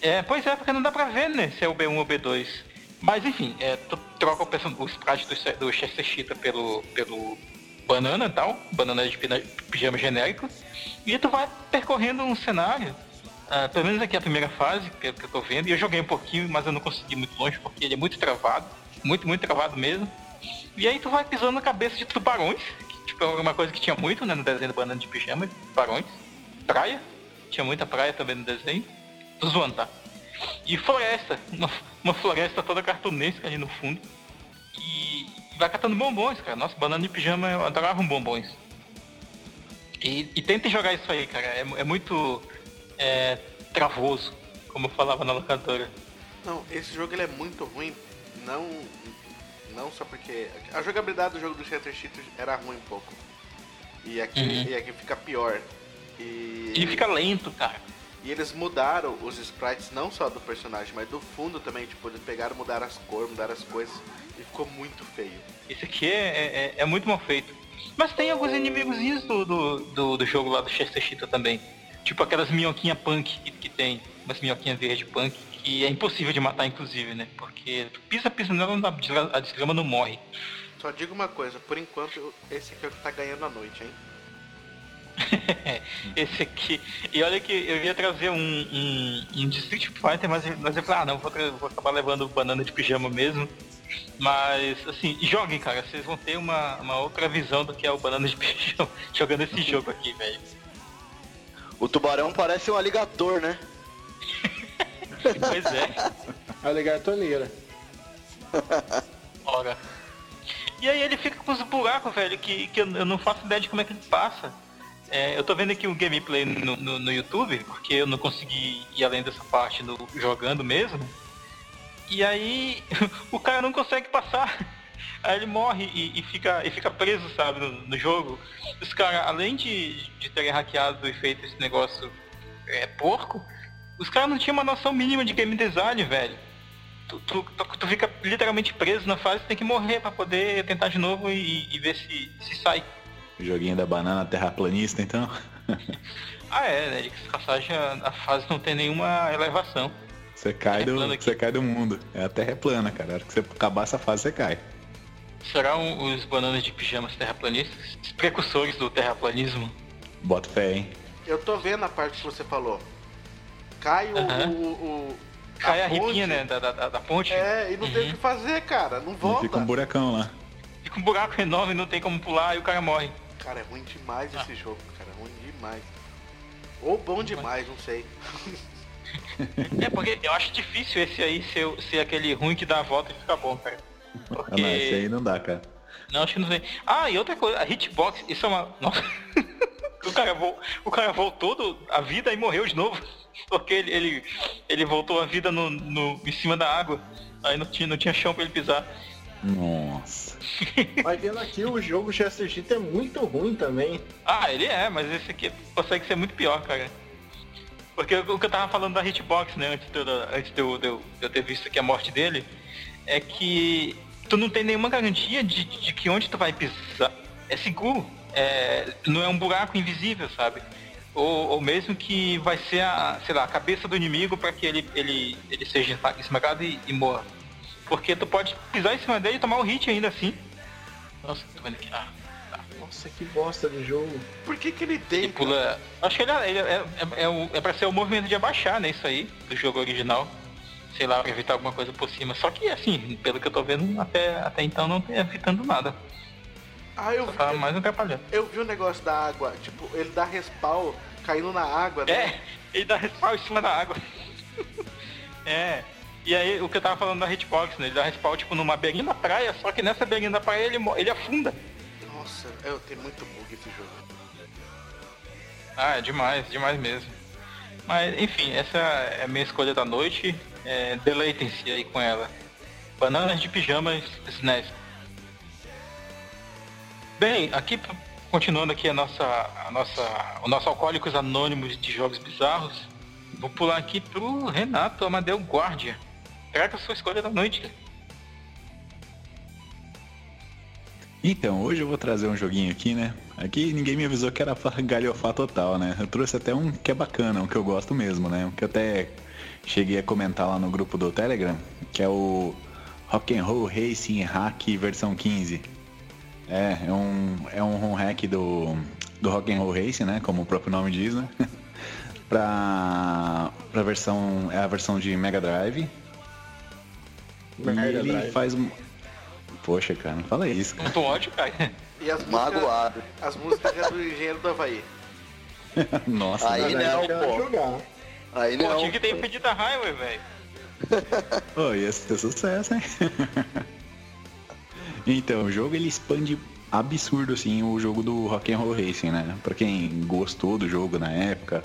S3: É, pois é, porque não dá pra ver, né, se é o B1 ou B2. Mas enfim, é, tu troca o, o sprite do, do Chester Cheetah pelo, pelo banana e tal, banana de pijama genérico, e tu vai percorrendo um cenário, ah, pelo menos aqui a primeira fase, pelo que eu tô vendo, e eu joguei um pouquinho, mas eu não consegui muito longe, porque ele é muito travado, muito, muito travado mesmo. E aí tu vai pisando na cabeça de tubarões, que tipo, é uma coisa que tinha muito né, no desenho do banana de pijama, tubarões, praia, tinha muita praia também no desenho. Tô zoando, tá? E floresta, <laughs> uma, uma floresta toda cartunesca ali no fundo. E vai catando bombons, cara. Nossa, banana de pijama eu adorava um bombons. E, e tentem jogar isso aí, cara. É, é muito é, travoso, como eu falava na locadora.
S2: Não, esse jogo ele é muito ruim, não não só porque a jogabilidade do jogo do Shattered Cheetah era ruim um pouco. E aqui,
S3: Uhum.
S2: e aqui fica pior. E,
S3: Ele fica lento, cara.
S2: e eles mudaram os sprites não só do personagem, mas do fundo também, tipo, eles pegaram, mudaram as cores, mudaram as coisas e ficou muito feio.
S3: Esse aqui é, é, é muito mal feito. Mas tem alguns inimigozinhos do, do, do, do jogo lá do Chester Cheetah também. Tipo aquelas minhoquinhas punk que, que tem. Umas minhoquinhas verde punk. Que é impossível de matar, inclusive, né? Porque tu pisa, pisa nela, a desgra- a desgrama não morre.
S2: Só digo uma coisa, por enquanto esse aqui é o que tá ganhando a noite, hein? <laughs>
S3: Esse aqui. E olha que eu ia trazer um, um, um de Street Fighter, mas, mas eu falei, ah não, vou, vou acabar levando banana de pijama mesmo. Mas, assim, joguem, cara. Vocês vão ter uma, uma outra visão do que é o Banana de <laughs> Pijama jogando esse jogo aqui, velho.
S5: O tubarão parece um aligator, né?
S3: Pois é.
S4: Aligatoneira.
S3: Ora. E aí ele fica com os buracos, velho, que, que eu eu não faço ideia de como é que ele passa. É, eu tô vendo aqui um gameplay no, no, no YouTube, porque eu não consegui ir além dessa parte no, jogando mesmo. E aí <laughs> o cara não consegue passar. Aí ele morre e, e fica, e fica preso, sabe, no, no jogo. Os caras, além de, de terem hackeado e feito esse negócio é, porco, os caras não tinham uma noção mínima de game design, velho. Tu, tu, tu, tu fica literalmente preso na fase, tem que morrer pra poder tentar de novo e, e ver se, se sai.
S7: Joguinho da banana terraplanista, então. <laughs>
S3: Ah é, né? De passagem a, a fase não tem nenhuma elevação.
S7: Você cai, do, você cai do mundo. É a terra é plana, cara. A hora que você acabar essa fase, você cai.
S3: Serão os bananas de pijamas terraplanistas? Os precursores do terraplanismo?
S7: Bota fé, hein?
S2: Eu tô vendo a parte que você falou. Cai o.
S3: Aham.
S2: o, o-
S3: Cai a,
S2: ponte,
S3: ripinha, né? Da, da, da ponte.
S2: É, e não tem o
S3: Uhum.
S2: que fazer, cara. Não
S7: E
S2: volta.
S7: fica um buracão lá.
S3: Fica um buraco enorme, não tem como pular e o cara morre.
S2: Cara, é ruim demais
S3: Ah.
S2: esse jogo, cara. É ruim demais. Ou bom demais, não sei.
S3: É porque eu acho difícil esse aí ser, ser aquele ruim que dá a volta e fica bom, cara.
S7: Ah,
S3: Porque...
S7: não, esse aí não dá, cara.
S3: Não, acho que não tem. Ah, e outra coisa, a hitbox, isso é uma. Nossa. <laughs> o, cara o cara voltou do... a vida e morreu de novo. <laughs> Porque ele, ele, ele voltou a vida no, no... em cima da água. Aí não tinha, não tinha chão pra ele pisar.
S7: Nossa. <laughs>
S4: Mas vendo aqui, o jogo Chester Cheetah é muito ruim também.
S3: Ah, ele é, mas esse aqui consegue ser muito pior, cara. Porque o que eu tava falando da hitbox, né, antes, de, eu- antes de, eu, de eu- de eu ter visto aqui a morte dele, é que tu não tem nenhuma garantia de, de que onde tu vai pisar é seguro. É, não é um buraco invisível, sabe? Ou, ou mesmo que vai ser a, sei lá, a cabeça do inimigo para que ele, ele, ele seja esmagado e, e morra. Porque tu pode pisar em cima dele e tomar um hit ainda assim. Nossa, tô vendo aqui. Ah,
S4: Nossa, que bosta de jogo.
S2: Por que que ele
S3: ele
S2: tem? cara?
S3: pula. Acho que ele, é, ele é, é, é, o- é pra ser o movimento de abaixar, né? Isso aí, do jogo original. Sei lá, pra evitar alguma coisa por cima. Só que assim, pelo que eu tô vendo, até, até então não tem evitando nada.
S2: Ah, eu
S3: Só
S2: vi,
S3: tá mais atrapalhando.
S2: eu vi o negócio da água. Tipo, ele dá respawn caindo na água, né?
S3: É, ele dá respawn em cima da água. <laughs> é. E aí, o que eu tava falando da hitbox, né? Ele dá respawn tipo numa beirinha da praia, só que nessa beirinha da praia ele, ele afunda.
S2: Nossa, eu tenho muito bug esse jogo.
S3: Ah, é demais, demais mesmo. Mas, enfim, essa é a minha escolha da noite. É, Deleitem-se aí com ela. Bananas de pijamas SNES. Bem, aqui continuando aqui a nossa, a nossa, o nosso Alcoólicos Anônimos de Jogos Bizarros, vou pular aqui pro Renato Amadeu Guardia. Traga a sua escolha da noite.
S7: Então, hoje eu vou trazer um joguinho aqui, né? Aqui ninguém me avisou que era galhofar total, né? Eu trouxe até um que é bacana, um que eu gosto mesmo, né? Um que eu até cheguei a comentar lá no grupo do Telegram, que é o Rock and Roll Racing Hack versão 15. É, é um, é um ROM hack do, do Rock and Roll Racing, né? Como o próprio nome diz, né? <laughs> pra, pra versão, é a versão de Mega Drive. E
S4: Mega
S7: ele
S4: Drive.
S7: faz... um- Poxa, cara, não fala isso, cara.
S3: Muito ódio, cara. <laughs>
S2: E as músicas,
S5: Magoado.
S2: as músicas é do Engenheiro do Havaí. <laughs>
S7: Nossa,
S5: Aí
S7: velho.
S5: não, pô.
S4: jogar.
S5: Aí
S3: Pô,
S5: não.
S3: tinha que ter impedido a Highway, velho.
S7: Pô, ia ser sucesso, hein? Então, o jogo ele expande absurdo assim o jogo do Rock and Roll Racing, né? Pra quem gostou do jogo na época,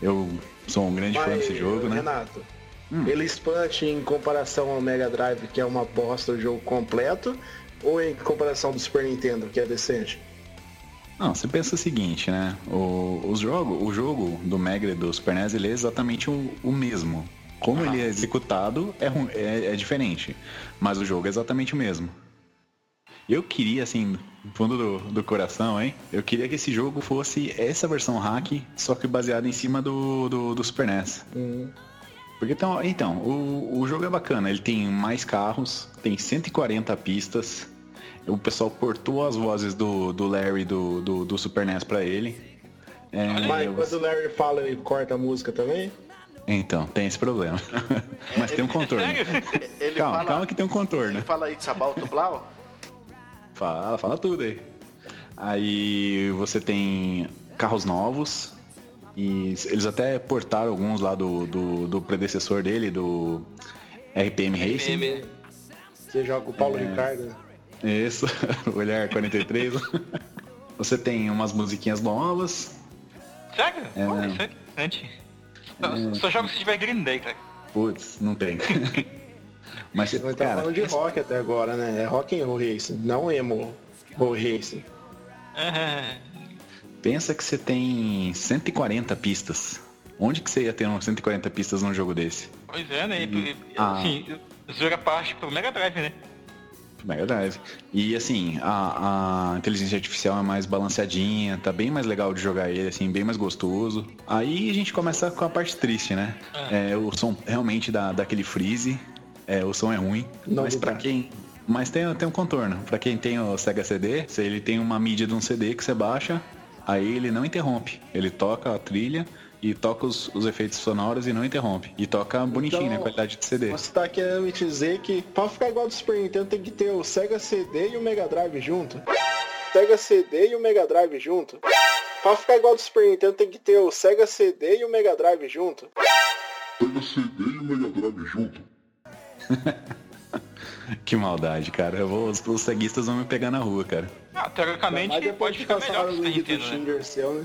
S7: eu sou um grande fã
S4: Mas,
S7: desse jogo, né?
S4: Renato,
S7: Hum.
S4: ele expande em comparação ao Mega Drive, que é uma bosta o jogo completo, ou em comparação do Super Nintendo, que é decente?
S7: Não, você pensa o seguinte, né? O, o, jogo, o jogo do Mega e do Super NES ele é exatamente o, o mesmo. Como ele é executado é, é, é diferente, mas o jogo é exatamente o mesmo. Eu queria, assim, no fundo do, do coração, hein? Eu queria que esse jogo fosse essa versão hack, só que baseada em cima do, do, do Super NES.
S4: Hum.
S7: Porque então, então o, o jogo é bacana, ele tem mais carros, tem 140 pistas. O pessoal portou as vozes do, do Larry do, do, do Super NES pra ele. É,
S4: Mas
S7: eu-
S4: quando o Larry fala, ele corta a música também?
S7: Então, tem esse problema. <laughs> Mas tem um contorno. <laughs>
S2: Ele
S7: Calma,
S2: fala,
S7: calma que tem um contorno.
S2: Ele fala aí de Sabalto Blau?
S7: Fala, fala tudo aí. Aí você tem carros novos. E eles até portaram alguns lá do, do, do predecessor dele, do RPM Racing.
S3: RPM.
S4: Você joga o Paulo
S7: É.
S4: Ricardo.
S7: Isso, <laughs> olhar 43. <laughs> você tem umas musiquinhas novas.
S3: Sério?
S7: É,
S3: Pô, isso é interessante. Só, só jogo se tiver Green Day, cara.
S7: Putz, não tem. <laughs> Mas,
S4: Nós estamos
S7: cara,
S4: falando de rock até agora, né? É rock and roll racing, não emo roll racing.
S3: É,
S7: pensa que você tem 140 pistas. Onde que você ia ter uns 140 pistas num jogo desse?
S3: pois é, né? E,
S7: Ah.
S3: assim, zoeira parte pro Mega Drive, né?
S7: Mega Drive. E assim, a, a inteligência artificial é mais balanceadinha, tá bem mais legal de jogar ele, assim, bem mais gostoso. Aí a gente começa com a parte triste, né? É, o som realmente dá, dá aquele freeze, é, o som é ruim.
S4: Não
S7: mas pra
S4: dá.
S7: quem. Mas tem, tem um contorno. Pra quem tem o Sega CD, se ele tem uma mídia de um CD que você baixa, aí ele não interrompe. Ele toca a trilha e toca os, os efeitos sonoros e não interrompe. E toca bonitinho,
S4: Então,
S7: né? Qualidade de CD.
S4: Você tá querendo me dizer que pra ficar igual do Super Nintendo tem que ter o Sega CD e o Mega Drive junto? Sega CD e o Mega Drive junto? Pra ficar igual do Super Nintendo tem que ter o Sega CD e o Mega Drive junto? <laughs>
S7: Que maldade, cara. Eu vou, os, os ceguistas vão me pegar na rua, cara.
S3: Ah, teoricamente
S4: Mas
S3: pode ficar melhor que o Nintendo, né?
S4: Seu, né?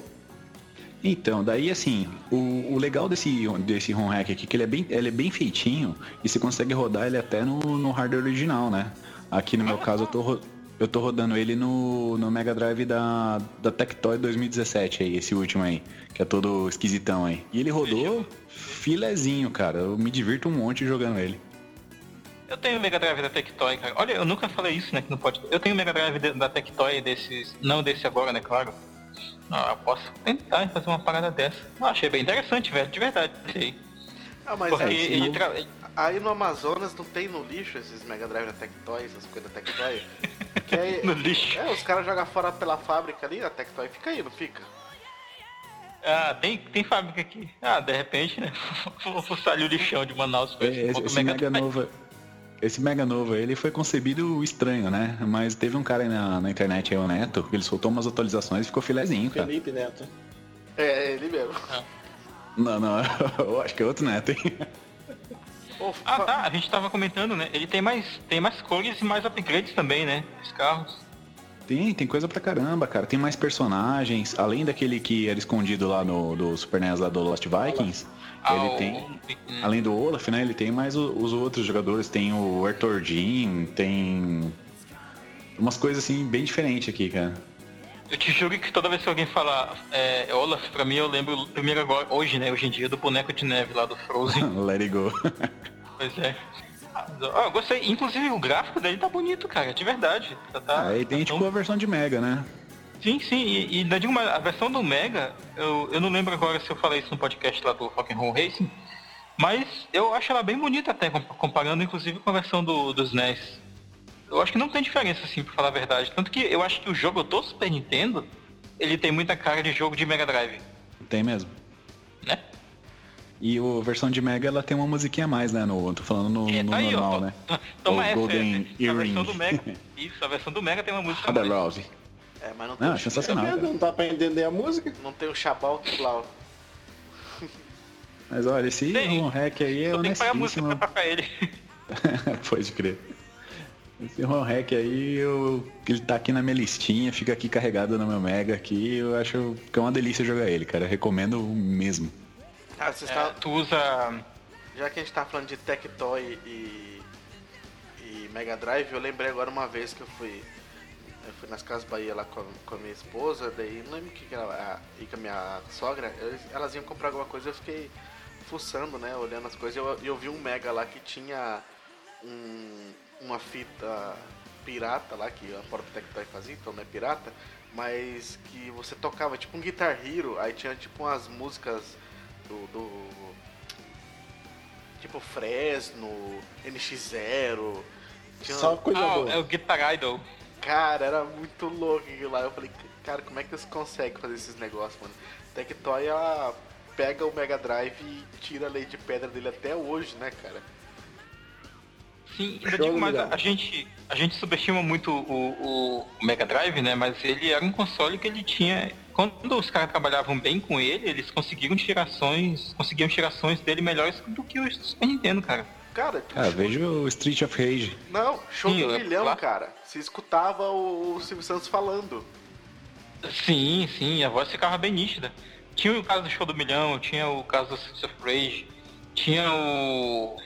S7: Então, daí assim, o, o legal desse, desse ROM hack aqui é que ele é, bem, ele é bem feitinho e você consegue rodar ele até no, no hardware original, né? Aqui no meu caso eu tô, ro- eu tô rodando ele no, no Mega Drive da, da Tectoy 2017 aí, esse último aí, que é todo esquisitão aí. E ele rodou filezinho, cara. Eu me divirto um monte jogando ele.
S3: Eu tenho o Mega Drive da Tectoy, cara. Olha, eu nunca falei isso, né? Que não pode. Eu tenho o Mega Drive de- da Tectoy desses. Não desse agora, né? Claro. Ah, eu posso tentar fazer uma parada dessa. Eu achei bem interessante, velho, de verdade. Sei.
S2: Ah, mas
S3: Porque
S2: aí,
S3: ele tra...
S2: aí no Amazonas não tem no lixo esses Mega Drive da Tectoy, essas coisas da Tectoy. <laughs> Que aí,
S3: no lixo.
S2: é, os caras jogam fora pela fábrica ali, a Tectoy fica aí, não fica?
S3: Ah, tem, tem fábrica aqui. Ah, de repente, né? <laughs> Vou fuçar ali o lixão de Manaus. ver se
S7: Esse, esse Mega
S3: Drive.
S7: Nova. Esse Mega Nova, ele foi concebido estranho, né? Mas teve um cara aí na, na internet aí, o Neto, que ele soltou umas atualizações e ficou filezinho, cara.
S4: Felipe Neto.
S2: É, ele mesmo.
S7: Não, não, <laughs> eu acho que é outro Neto, hein?
S3: Ah, tá. A gente tava comentando, né? Ele tem mais, tem mais cores e mais upgrades também, né? Os carros.
S7: Tem, tem coisa pra caramba, cara. Tem mais personagens. Além daquele que era escondido lá no do Super NES lá do Lost Vikings,
S3: Ah,
S7: ele tem. Além do Olaf, né? Ele tem mais os outros jogadores. Tem o Arthur Jean, tem. Umas coisas assim bem diferentes aqui, cara.
S3: Eu te juro que toda vez que alguém fala é, Olaf, pra mim eu lembro primeiro agora, hoje, né? Hoje em dia, do boneco de neve lá do Frozen. <laughs>
S7: Let it go.
S3: pois é. Ah, eu gostei. Inclusive o gráfico dele tá bonito, cara, de verdade. Tá, tá,
S7: Aí tem
S3: tá
S7: tipo
S3: tão-
S7: a versão de Mega, né?
S3: Sim, sim, e, e ainda digo mais, a versão do Mega, eu, eu não lembro agora se eu falei isso no podcast lá do Rock'n'Roll Racing, mas eu acho ela bem bonita até, com- comparando inclusive com a versão do, dos NES. Eu acho que não tem diferença, assim, pra falar a verdade. Tanto que eu acho que o jogo do Super Nintendo, ele tem muita cara de jogo de Mega Drive,
S7: Tem mesmo.
S3: né?
S7: E a versão de Mega ela tem uma musiquinha a mais, né? No, tô falando no,
S3: É,
S7: no
S3: tá aí,
S7: normal, né?
S3: Toma
S7: O
S3: essa,
S7: Golden
S3: a versão
S7: Earring.
S3: do Mega. <laughs> Isso, a versão do Mega tem uma música a mais.
S2: É, mas não tem,
S7: Não,
S2: o-
S7: é sensacional.
S4: Tá? Não tá pra entender a música?
S2: não tem o Chabalto Blau.
S7: Mas olha, esse
S3: Tem.
S7: ROM hack aí é
S3: Eu tenho que pagar a música
S7: honestíssimo.
S3: pra tocar ele. <laughs>
S7: Pode crer. Esse ROM hack aí, eu, ele tá aqui na minha listinha, fica aqui carregado no meu Mega aqui. Eu acho que é uma delícia jogar ele, cara. Eu recomendo mesmo.
S2: Ah, vocês
S3: É,
S2: tá-
S3: tu usa...
S2: Já que a gente tá falando de Tectoy e, e Mega Drive, eu lembrei agora uma vez que eu fui. Eu fui nas Casas Bahia lá com a, com a minha esposa, daí não lembro o que, que ela. E com a minha sogra, eles- elas iam comprar alguma coisa eu fiquei fuçando, né? Olhando as coisas e eu, eu vi um Mega lá que tinha um- uma fita pirata lá, que a própria Tectoy fazia, então não é pirata, mas que você tocava tipo um Guitar Hero, aí tinha tipo umas músicas do- do Tipo Fresno, NX0. Tinha...
S4: Só coisa
S3: Ah,
S4: boa.
S3: é o Guitar Idol.
S2: Cara, era muito louco aquilo lá. Eu falei, cara, como é que eles conseguem fazer esses negócios, mano? Tectoy, ela pega o Mega Drive e tira a lei de pedra dele até hoje, né, cara?
S3: Sim, eu digo mais, a gente, a gente subestima muito o, o Mega Drive, né? Mas ele era um console que ele tinha. Quando os caras trabalhavam bem com ele, eles conseguiram tirações. Conseguiam tirações dele melhores do que o Super Nintendo, cara.
S2: Cara,
S7: Ah, veja o Street of Rage.
S2: não, show
S3: Sim,
S2: do milhão,
S3: lá-
S2: cara. Você escutava o, o Silvio Santos falando.
S3: Sim, sim, a voz ficava bem nítida. Tinha o caso do Show do Milhão, tinha o caso do Streets of Rage, tinha o.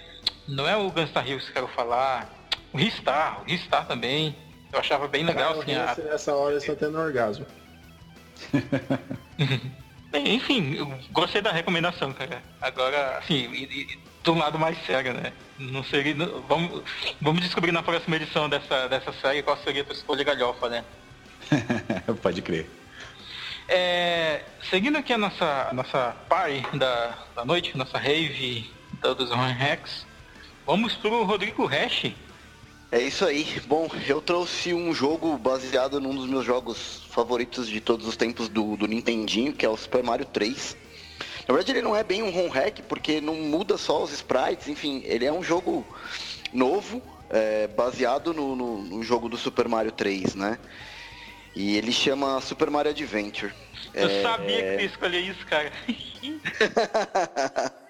S3: Não é o Gunstar Heroes que eu quero falar. O Ristar, o Ristar também. Eu achava bem legal, assim, a,
S4: Nessa hora está tendo orgasmo. <laughs>
S3: Enfim, eu gostei da recomendação, cara. Agora, assim, do lado mais sério, né? Não seria. não- vamos, vamos descobrir na próxima edição dessa, dessa série qual seria a tua escolha galhofa, né? <laughs>
S7: Pode crer.
S3: É, seguindo aqui a nossa, nossa party da, da noite, nossa rave da- dos Run Hacks, vamos pro Rodrigo Hash.
S5: É isso aí. Bom, eu trouxe um jogo baseado num dos meus jogos favoritos de todos os tempos do, do Nintendinho, que é o Super Mario 3. Na verdade ele não é bem um home hack, porque não muda só os sprites, enfim, ele é um jogo novo, é, baseado no, no- no jogo do Super Mario 3, né? E ele chama Super Mario Adventure.
S3: Eu
S5: É,
S3: sabia que você ia escolher isso, cara. <laughs>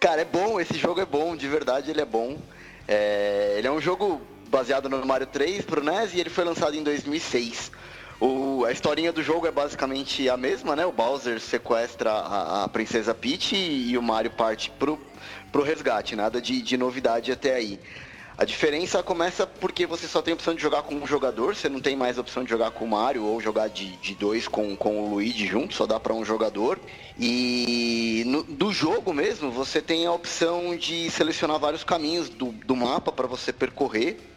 S5: Cara, é bom, esse jogo é bom, de verdade ele é bom. É, ele é um jogo baseado no Mario 3 pro NES e ele foi lançado em 2006. O, a historinha do jogo é basicamente a mesma, né? O Bowser sequestra a, a princesa Peach e, e o Mario parte pro, pro resgate, nada de, de novidade até aí. A diferença começa porque você só tem a opção de jogar com um jogador, você não tem mais a opção de jogar com o Mario ou jogar de, de dois com, com o Luigi junto, só dá para um jogador. E no- do jogo mesmo, você tem a opção de selecionar vários caminhos do, do mapa para você percorrer.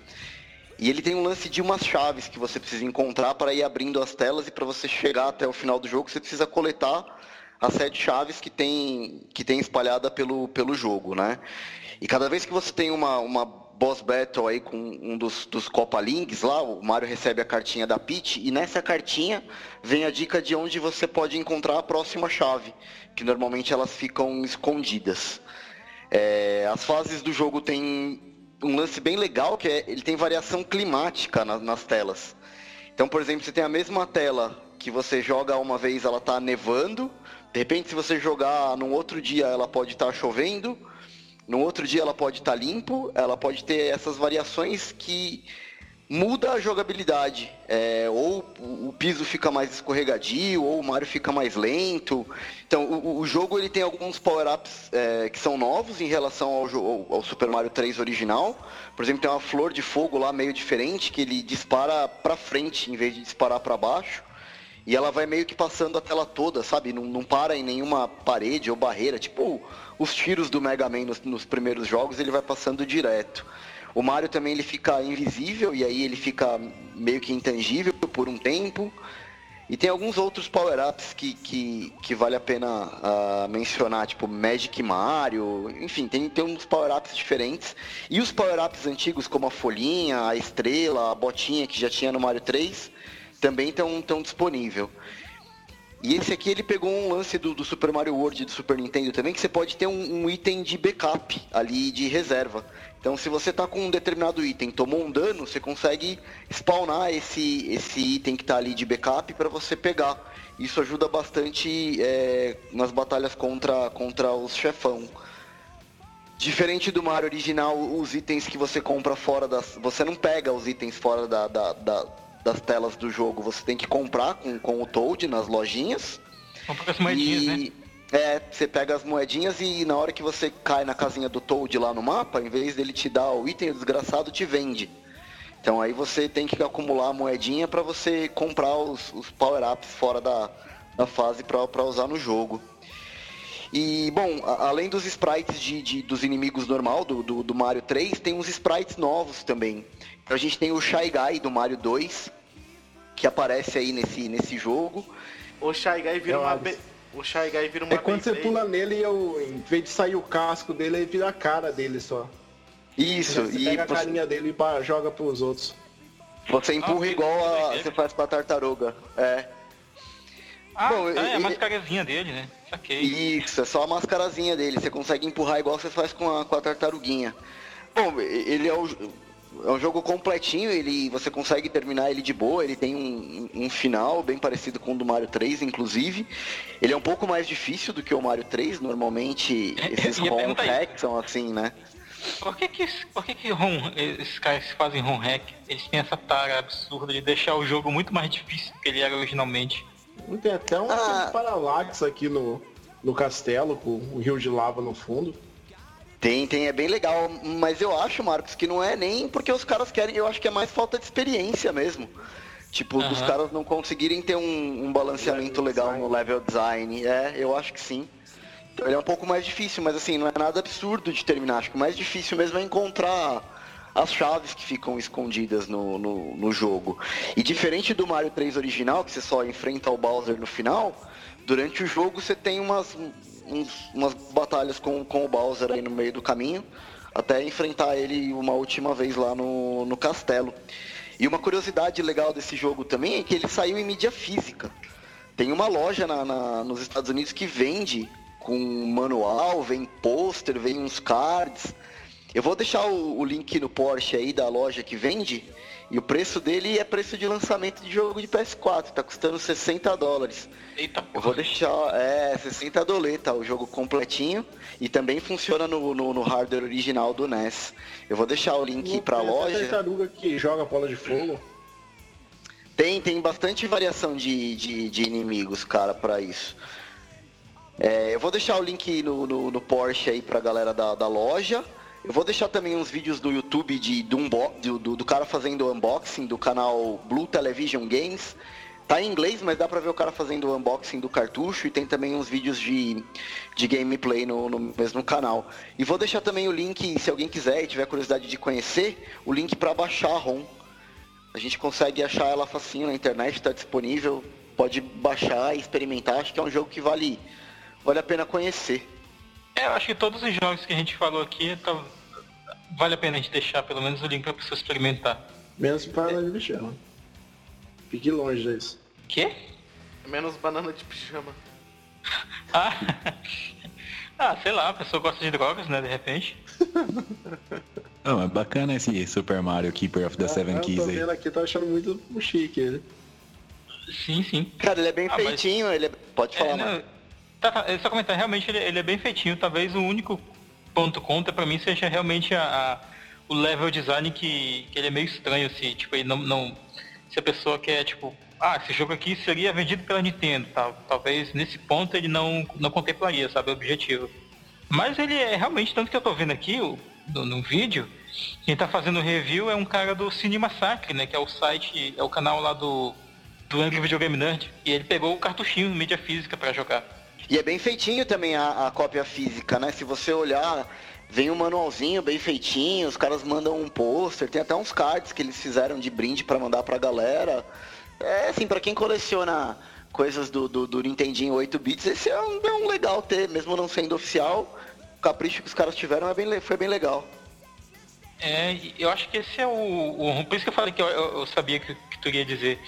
S5: E ele tem um lance de umas chaves que você precisa encontrar para ir abrindo as telas e para você chegar até o final do jogo, você precisa coletar as sete chaves que tem, que tem espalhada pelo, pelo jogo, né? E cada vez que você tem uma, uma boss battle aí com um dos, dos Copa Links lá, o Mario recebe a cartinha da Peach e nessa cartinha vem a dica de onde você pode encontrar a próxima chave, que normalmente elas ficam escondidas. É, as fases do jogo têm um lance bem legal que é ele tem variação climática na- nas telas. Então, por exemplo, você tem a mesma tela que você joga uma vez, ela tá nevando. De repente, se você jogar num outro dia, ela pode estar chovendo. No outro dia, ela pode estar limpo. Ela pode ter essas variações que muda a jogabilidade. É, ou o piso fica mais escorregadio, ou o Mario fica mais lento. Então, o, o jogo ele tem alguns power-ups é, que são novos em relação ao, ao- Super Mario 3 original. Por exemplo, tem uma flor de fogo lá meio diferente que ele dispara pra frente em vez de disparar pra baixo. E ela vai meio que passando a tela toda, sabe? Não, não para em nenhuma parede ou barreira. Tipo os tiros do Mega Man nos, nos primeiros jogos, ele vai passando direto. O Mario também ele fica invisível e aí ele fica meio que intangível por um tempo. E tem alguns outros power-ups que, que, que vale a pena ah, mencionar, tipo Magic Mario, enfim, tem, tem uns power-ups diferentes. E os power-ups antigos, como a folhinha, a estrela, a botinha que já tinha no Mario 3, também estão tão disponível. E esse aqui ele pegou um lance do, do Super Mario World do Super Nintendo também, que você pode ter um, um item de backup ali de reserva. Então se você tá com um determinado item, tomou um dano, você consegue spawnar esse, esse item que tá ali de backup para você pegar. Isso ajuda bastante é, nas batalhas contra, contra os chefão. Diferente do Mario original, os itens que você compra fora das. Você não pega os itens fora da, da- da- das telas do jogo, você tem que comprar com, com o Toad nas lojinhas.
S3: Para as moedinhas, né?
S5: É, você pega as moedinhas e na hora que você cai na casinha do Toad lá no mapa, em vez dele te dar o item, o desgraçado te vende. Então aí você tem que acumular a moedinha para você comprar os, os power-ups fora da, da fase para usar no jogo. E, bom, a- além dos sprites de, de- dos inimigos normal do, do, do Mario 3, tem uns sprites novos também. Então a gente tem o Shy Guy do Mario 2, que aparece aí nesse, nesse jogo.
S2: O Shy Guy vira
S4: É
S2: uma. Be... O Shy Guy vira uma.
S4: É quando você pula nele e eu, em vez de sair o casco dele, ele vira a cara dele só.
S5: Isso,
S4: Você
S5: e
S4: pega a
S5: você,
S4: carinha dele e pá, joga pros outros.
S5: você empurra
S3: Ah,
S5: igual a você faz com a tartaruga. É.
S3: Ah,
S5: Bom,
S3: tá, é a mascarazinha dele, né? Saquei.
S5: Isso, é só a mascarazinha dele. Você consegue empurrar igual você faz com a, com a tartaruguinha. Bom, ele é, o- é um jogo completinho, ele, você consegue terminar ele de boa, ele tem um, um final bem parecido com o do Mario 3, inclusive. Ele é um pouco mais difícil do que o Mario 3, normalmente <laughs> esses ROM hacks são assim, né?
S3: Por que que, por que, que ROM, esses caras que fazem ROM hack, eles têm essa tara absurda de deixar o jogo muito mais difícil do que ele era originalmente?
S4: Tem até um
S5: Ah.
S4: paralaxe aqui no, no castelo, com o rio de lava no fundo.
S5: Tem, tem, é bem legal, mas eu acho, Marcos, que não é nem porque os caras querem, eu acho que é mais falta de experiência mesmo. Tipo,
S3: Aham.
S5: caras não conseguirem ter um, um balanceamento legal
S4: design.
S5: no level design. É, eu acho que sim. Então ele é um pouco mais difícil, mas assim, não é nada absurdo de terminar. Acho que o mais difícil mesmo é encontrar as chaves que ficam escondidas no, no, no jogo. E diferente do Mario 3 original, que você só enfrenta o Bowser no final, durante o jogo você tem umas, uns- umas batalhas com, com o Bowser aí no meio do caminho, até enfrentar ele uma última vez lá no, no castelo. E uma curiosidade legal desse jogo também é que ele saiu em mídia física. Tem uma loja na- na- nos Estados Unidos que vende com manual, vem pôster, vem uns cards. Eu vou deixar o, o link no Porsche aí da loja que vende. E o preço dele é preço de lançamento de jogo de PS4. Tá custando 60 dólares.
S3: Eita
S5: Eu vou
S3: porra.
S5: deixar, é, 60 doleta, o jogo completinho. E também funciona no, no, no hardware original do NES. Eu vou deixar o link pra
S4: Tem até
S5: loja.
S4: tartaruga que joga bola de fogo.
S5: Tem, tem bastante variação de, de, de inimigos, cara, pra isso. É, eu vou deixar o link no, no, no Porsche aí pra galera da, da loja. Eu vou deixar também uns vídeos do YouTube de, do, do, do, cara fazendo unboxing do canal Blue Television Games. Tá em inglês, mas dá pra ver o cara fazendo o unboxing do cartucho e tem também uns vídeos de, de gameplay no, no mesmo canal. E vou deixar também o link, se alguém quiser e tiver curiosidade de conhecer, o link pra baixar a ROM. A gente consegue achar ela facinho na internet, está disponível, pode baixar e experimentar. Acho que é um jogo que vale, vale a pena conhecer.
S3: É, eu acho que todos os jogos que a gente falou aqui, tá- vale a pena a gente deixar pelo menos o link pra pessoa experimentar.
S4: Menos para de chama. Fique longe disso.
S3: Quê?
S2: Menos banana de pijama.
S3: Ah, <laughs> ah, sei lá, a pessoa gosta de drogas, né, de repente. <laughs>
S7: Não, é bacana esse Super Mario Keeper of the Seven
S4: Ah, eu
S7: Keys
S4: tô
S7: aí.
S4: vendo aqui, tô achando muito chique ele.
S3: Sim, sim.
S5: Cara, ele é bem
S3: Ah, mas-
S5: feitinho, ele é... Pode falar,
S3: É,
S5: mano.
S3: não, tá, tá, é só comentar, realmente ele, ele é bem feitinho. Talvez o único ponto contra pra mim seja realmente a, a- o level design que, que ele é meio estranho, assim, tipo, ele não, não. Se a pessoa quer, tipo, ah, esse jogo aqui seria vendido pela Nintendo, tal, talvez nesse ponto ele não, não contemplaria, sabe, o objetivo. Mas ele é realmente, tanto que eu tô vendo aqui o, no, no vídeo, quem tá fazendo review é um cara do Cine Massacre, né? Que é o site, é o canal lá do, do Angry Video Game Nerd. E ele pegou o cartuchinho mídia física pra jogar.
S5: E é bem feitinho também a, a cópia física, né? Se você olhar, vem um manualzinho bem feitinho, os caras mandam um pôster, tem até uns cards que eles fizeram de brinde pra mandar pra galera. É assim, pra quem coleciona coisas do, do, do Nintendinho 8 bits, esse é um, é um legal ter, mesmo não sendo oficial. O capricho que os caras tiveram é bem, foi bem legal.
S3: É, eu acho que esse é o, o- Por isso que eu falei que eu- eu sabia que, que tu ia dizer.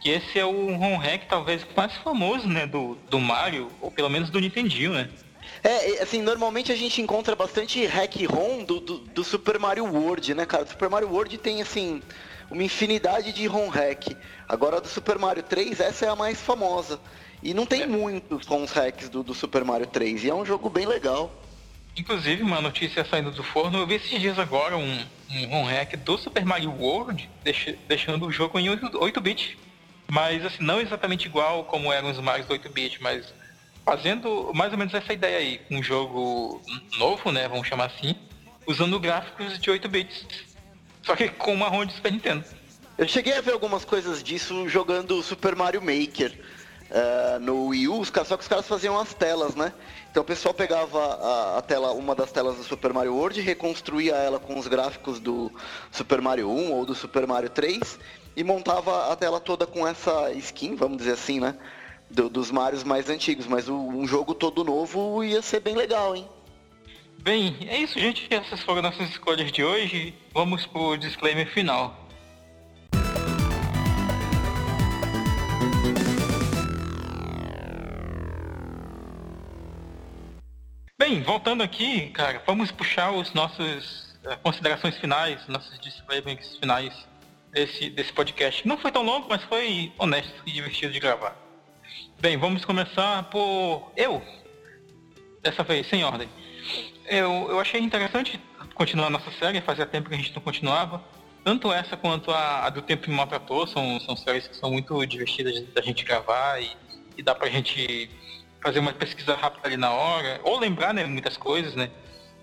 S3: Que esse é o ROM hack talvez mais famoso, né, do, do Mario, ou pelo menos do Nintendinho, né?
S5: É, assim, normalmente a gente encontra bastante hack ROM do, do, do Super Mario World, né, cara? O Super Mario World tem, assim, uma infinidade de ROM hack. Agora, do Super Mario 3, essa é a mais famosa. E não tem muitos ROM hacks do, do Super Mario 3, e é um jogo bem legal.
S3: Inclusive, uma notícia saindo do forno, eu vi esses dias agora um, um ROM hack do Super Mario World, deixa- deixando o jogo em 8 8-bit. Mas assim, não exatamente igual como eram os Marios do 8-bit, mas fazendo mais ou menos essa ideia aí, um jogo novo, né, vamos chamar assim, usando gráficos de 8 bits. Só que com uma ROM de Super Nintendo.
S5: Eu cheguei a ver algumas coisas disso jogando Super Mario Maker eh, no Wii U, só que os caras faziam as telas, né? Então o pessoal pegava a, a tela, uma das telas do Super Mario World, reconstruía ela com os gráficos do Super Mario 1 ou do Super Mario 3 e montava a tela toda com essa skin, vamos dizer assim, né? Do, dos Marios mais antigos, mas o, um jogo todo novo ia ser bem legal, hein?
S3: Bem, é isso, gente. Essas foram nossas escolhas de hoje. Vamos pro disclaimer final. Bem, voltando aqui, cara, vamos puxar os nossos eh, considerações finais, nossos disclaimers finais desse, desse podcast. Não foi tão longo, mas foi honesto e divertido de gravar. Bem, vamos começar por eu. Dessa vez, sem ordem. Eu, eu achei interessante continuar nossa série, fazia tempo que a gente não continuava. Tanto essa quanto a, a do Tempo Me Maltratou são, são séries que são muito divertidas da gente gravar e, e dá pra gente fazer uma pesquisa rápida ali na hora, ou lembrar né, muitas coisas, né?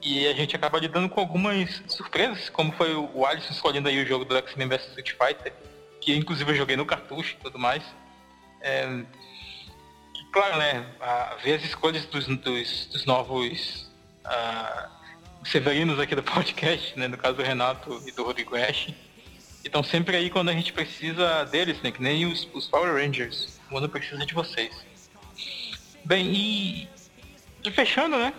S3: E a gente acaba lidando com algumas surpresas, como foi o Alisson escolhendo aí o jogo do X-Men vs Street Fighter, que inclusive eu joguei no cartucho e tudo mais. É, claro, né? A, ver as escolhas dos, dos, dos novos uh, severinos aqui do <laughs> podcast, né? No caso do Renato e do Rodrigo Ash. estão sempre aí quando a gente precisa deles, né? Que nem os, os Power Rangers. Quando precisa de vocês. Bem, e, e fechando, né?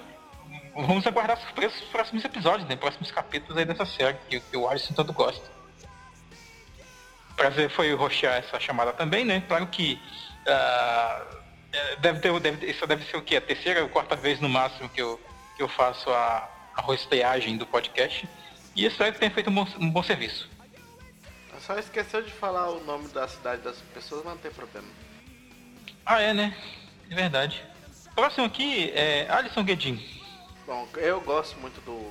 S3: Vamos aguardar surpresas nos próximos episódios, né? Próximos capítulos aí dessa série, que, que o Alisson tanto gosta. Prazer foi roxear essa chamada também, né? Claro que uh, deve ter, deve, isso deve ser o quê? A terceira ou quarta vez no máximo que eu, que eu faço a, a rosteagem do podcast. E espero que tenha feito um bom, um bom serviço.
S2: Só esqueceu de falar o nome da cidade das pessoas, mas não tem problema.
S3: Ah, é, né? É verdade. Próximo aqui é Alisson Guedin.
S2: Bom, eu gosto muito do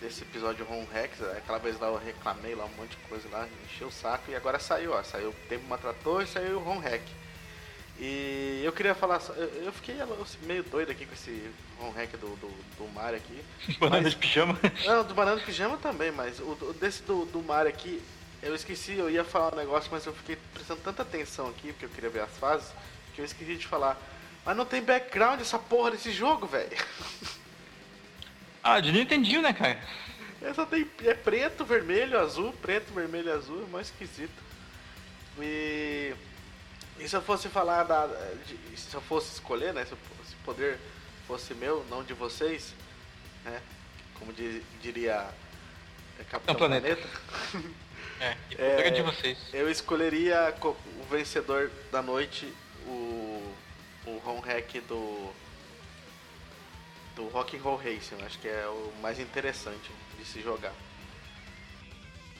S2: desse episódio Home Hacks. Aquela vez lá eu reclamei lá um monte de coisa lá, encheu o saco e agora saiu, ó. Saiu o Tempo Matrator e saiu o Home Hack. E eu queria falar, eu fiquei meio doido aqui com esse home hack do, do, do Mario aqui. <laughs>
S3: Banana mas, de pijama?
S2: Não, do banana de pijama também, mas o, desse do, do Mario aqui, eu esqueci, eu ia falar um negócio, mas eu fiquei prestando tanta atenção aqui, porque eu queria ver as fases, que eu esqueci de falar. Mas não tem background essa porra desse jogo, velho. <laughs>
S3: Ah, de Nintendinho, né, cara?
S2: É, só tem, é preto, vermelho, azul, preto, vermelho e azul, é mais esquisito. E, e se eu fosse falar da. De, se eu fosse escolher, né? Se, o poder fosse meu, não de vocês, né? Como diz, diria é, Capitão Planeta.
S3: Planeta. é, e poder é, de vocês.
S2: Eu escolheria o vencedor da noite, o o home hack do do Rock and Roll Racing, acho que é o mais interessante de se jogar.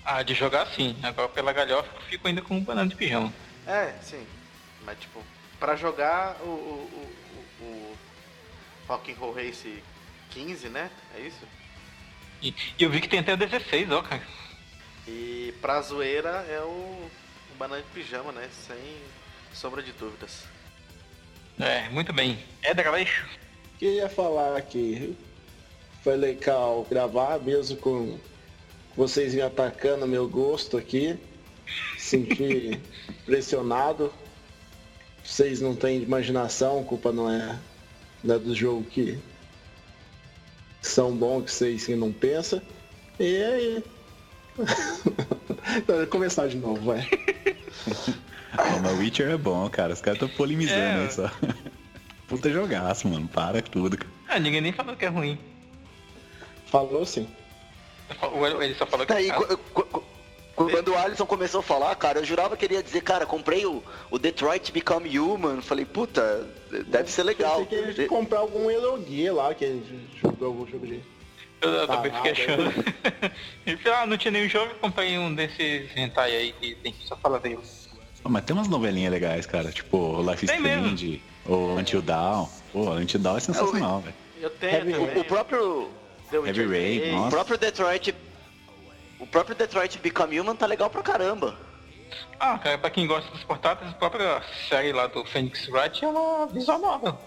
S3: Ah, de jogar sim. Agora pela galhofa eu fico ainda com um banana de pijama.
S2: É, sim. Mas tipo, pra jogar o, o, o, o Rock and Roll Race 15, né? É isso?
S3: E, eu vi que tem até o 16, ó, cara.
S2: E pra zoeira é o, o banana de pijama, né? Sem sombra de dúvidas.
S3: É, muito bem. Éder Aleixo?
S4: Queria falar que foi legal gravar, mesmo com vocês me atacando meu gosto aqui. Senti <laughs> pressionado. Vocês não têm imaginação, culpa não é, não é do jogo que são bons que vocês que não pensam. E aí. <laughs> começar de novo, vai.
S7: Pô, mas Witcher é bom, cara. Os caras estão polemizando é. aí só. Puta jogaço, mano. Para tudo.
S3: Ah, ninguém nem falou que é ruim.
S4: Falou sim.
S3: Ele só falou que é
S5: ruim. Quando o Alisson começou a falar, cara, eu jurava que ele ia dizer, cara, comprei o, o Detroit Become Human. Falei, puta, deve ser legal. Eu
S4: que ele comprar algum Elogia lá, que ele jogou algum jogo de.
S3: Eu, eu também fiquei achando. <laughs> ele falou, ah, não tinha nenhum jogo, comprei um desses hentai aí que tem que só falar deles.
S7: Mas tem umas novelinhas legais, cara. Tipo Life is Strange, ou Until Dawn. Pô, Until Dawn é sensacional, velho.
S2: Eu tenho
S5: o, o próprio...
S7: Heavy Rain, nossa.
S5: O próprio Detroit... O próprio Detroit Become Human tá legal pra caramba.
S3: Ah, cara, pra quem gosta dos portáteis, a própria série lá do Phoenix Wright é uma visual nova.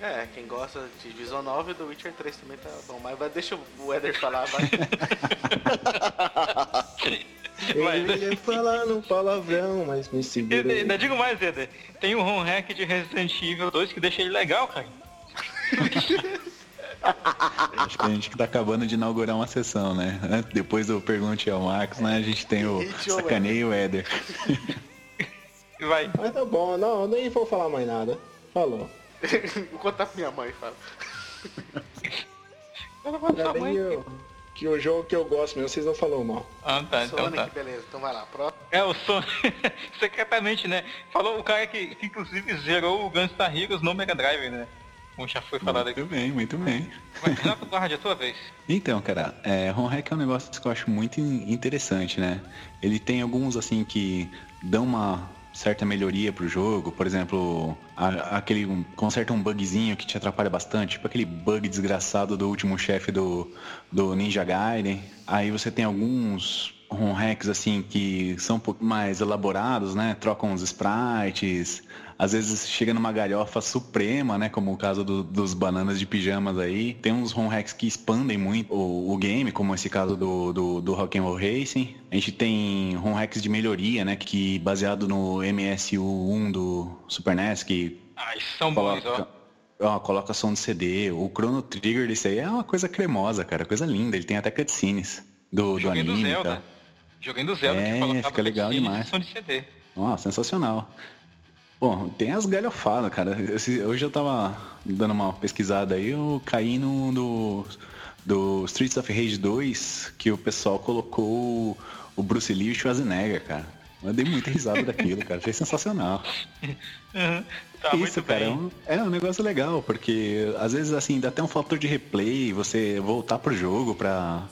S2: É, quem gosta de visual novel do Witcher 3 também tá bom, mas deixa o Eder falar, vai. <laughs>
S4: Ele ia falar no palavrão, mas me segura.
S3: Ainda digo mais, Eder. Tem um home hack de Resident Evil 2 que deixa ele legal, cara.
S7: Acho que a gente tá acabando de inaugurar uma sessão, né? Depois do Pergunte ao Marcos, né? A gente tem o Sacaneio e o Éder.
S3: Vai.
S4: Mas tá bom, não, nem vou falar mais nada. Falou. <laughs>
S2: vou contar pra minha mãe, fala.
S3: Eu não vou sua mãe. Eu
S4: que o jogo que eu gosto mesmo, vocês não falaram mal.
S3: Ah, tá, então
S2: Sonic,
S3: tá.
S2: beleza, então vai lá, próximo.
S3: É, o Sonic, <laughs> secretamente, né? Falou o cara que, que inclusive zerou o Gunstar Heroes no Mega Drive, né? como já foi falado
S7: Muito
S3: aqui.
S7: bem, muito bem.
S3: Mas, <laughs> Renato Guardi, a tua vez.
S7: Então, cara, é, home hack é um negócio que eu acho muito in- interessante, né? Ele tem alguns, assim, que dão uma certa melhoria pro jogo. Por exemplo, a- aquele conserta um bugzinho que te atrapalha bastante, tipo aquele bug desgraçado do último chefe do, do Ninja Gaiden. Aí você tem alguns home hacks, assim, que são um pouco mais elaborados, né? Trocam os sprites, às vezes chega numa galhofa suprema, né? Como o caso do- dos bananas de pijamas aí. Tem uns home hacks que expandem muito o, o game, como esse caso do, do, do Rock'n'Roll Racing. A gente tem home hacks de melhoria, né? Que baseado no MSU1 do Super NES, que
S3: Ah, são bons, ó.
S7: ó, coloca som de CD. O Chrono Trigger desse aí é uma coisa cremosa, cara. Coisa linda. Ele tem até cutscenes do, do
S3: Joguei do
S7: anime. e
S3: Zelda.
S7: tal.
S3: Joguei do Zelda,
S7: É,
S3: que
S7: fica legal demais.
S3: som de CD.
S7: Ó, sensacional. Bom, tem as galhofadas, cara. Esse- hoje eu tava dando uma pesquisada aí, eu caí no do, do Streets of Rage 2, que o pessoal colocou o- Bruce Lee e o Schwarzenegger, cara. Eu dei muita risada daquilo, cara. Achei sensacional. <laughs>
S3: Uhum. Tá,
S7: Isso, cara, é um, é um negócio legal, porque às vezes assim, dá até um fator de replay, você voltar pro jogo pra,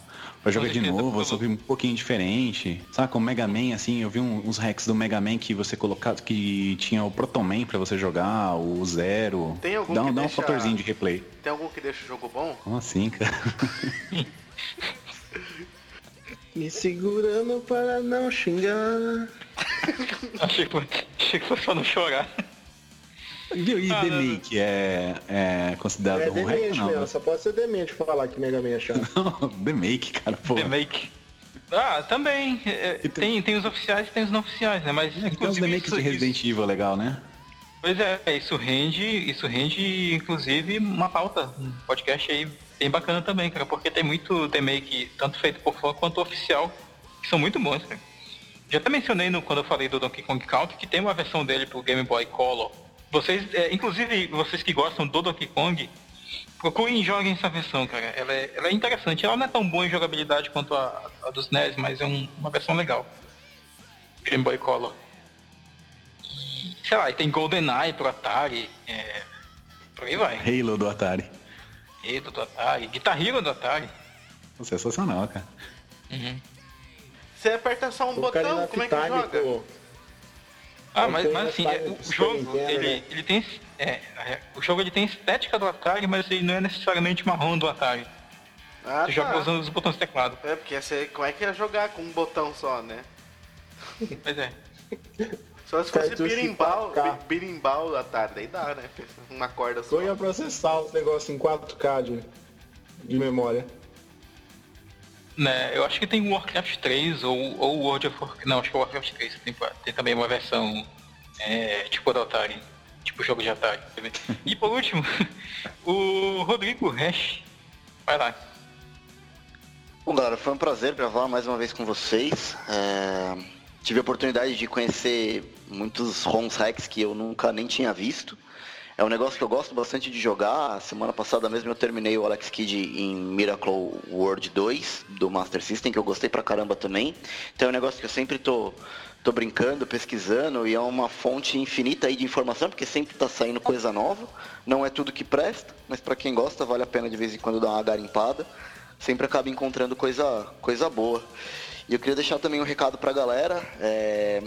S7: pra jogar de novo,
S3: por
S7: você ouvir um pouquinho diferente. Sabe, com o Mega Man, assim, eu vi um- uns hacks do Mega Man que você colocava, que tinha o Proton Man pra você jogar, o Zero.
S2: Tem algum
S7: dá, um-
S2: que
S7: dá um
S2: deixa-
S7: fatorzinho de replay.
S2: Tem algum que deixa o jogo bom?
S7: Como assim, cara? <laughs>
S4: Me segurando para não xingar.
S3: Achei que, foi- achei que foi só não chorar.
S7: Viu? E
S3: Ah,
S7: The. Make é, é considerado
S4: É
S7: um hack? Não,
S4: mesmo, só pode ser demente falar que Mega Man é chato. <laughs>
S7: não, The Make, cara, pô.
S3: The Make. Ah, também. é,
S7: E tem-
S3: tem, tem os oficiais e tem os não oficiais, né? Mas
S7: É, que tem uns
S3: inclusive
S7: The Makes
S3: isso-
S7: de Resident Evil legal, né?
S3: Pois é, isso rende, isso rende, inclusive, uma pauta, um podcast aí bem bacana também, cara, porque tem muito remake, tanto feito por fã quanto oficial, que são muito bons, cara. Já até mencionei no, quando eu falei do Donkey Kong Country que tem uma versão dele pro Game Boy Color. Vocês, é, inclusive, vocês que gostam do Donkey Kong, procurem e joguem essa versão, cara. Ela é, ela é interessante. Ela não é tão boa em jogabilidade quanto a, a dos NES, mas é um- uma versão legal. Game Boy Color. E, sei lá, e tem GoldenEye pro Atari, é, por aí vai.
S7: Halo do Atari.
S3: Edo do Atari, Guitar Hero do Atari.
S7: Sensacional, cara.
S2: Você aperta só um
S4: O
S2: botão, como é que joga?
S4: pô.
S3: Ah, mas, mas assim, é,
S4: do
S3: o jogo, ele,
S4: né?
S3: ele tem. É, é, o jogo ele tem estética do Atari, mas ele não é necessariamente marrom do Atari.
S2: Ah,
S3: Você joga
S2: tá.
S3: usando os botões de teclado.
S2: É, porque você, como é que ia jogar com um botão só, né?
S3: Pois é.
S2: Só se fosse birimbau,
S4: 4K.
S2: bi- birimbau da tarde, daí dá, né? Uma corda só.
S4: Eu ia processar os negócios em 4K de, de memória.
S3: Né, eu acho que tem Warcraft 3 ou, ou World of Warcraft. Não, acho que é Warcraft 3 tem, tem também uma versão é, tipo do Atari. Tipo jogo de Atari. E por último, <laughs> o Rodrigo Hash. Vai lá.
S5: Bom, galera, foi um prazer gravar mais uma vez com vocês. É, Tive a oportunidade de conhecer muitos ROMs hacks que eu nunca nem tinha visto. É um negócio que eu gosto bastante de jogar. Semana passada mesmo eu terminei o Alex Kidd em Miracle World 2 do Master System, que eu gostei pra caramba também. Então é um negócio que eu sempre tô, tô brincando, pesquisando, e é uma fonte infinita aí de informação, porque sempre tá saindo coisa nova. Não é tudo que presta, mas pra quem gosta vale a pena de vez em quando dar uma garimpada. Sempre acaba encontrando coisa, coisa boa. E eu queria deixar também um recado pra galera. É,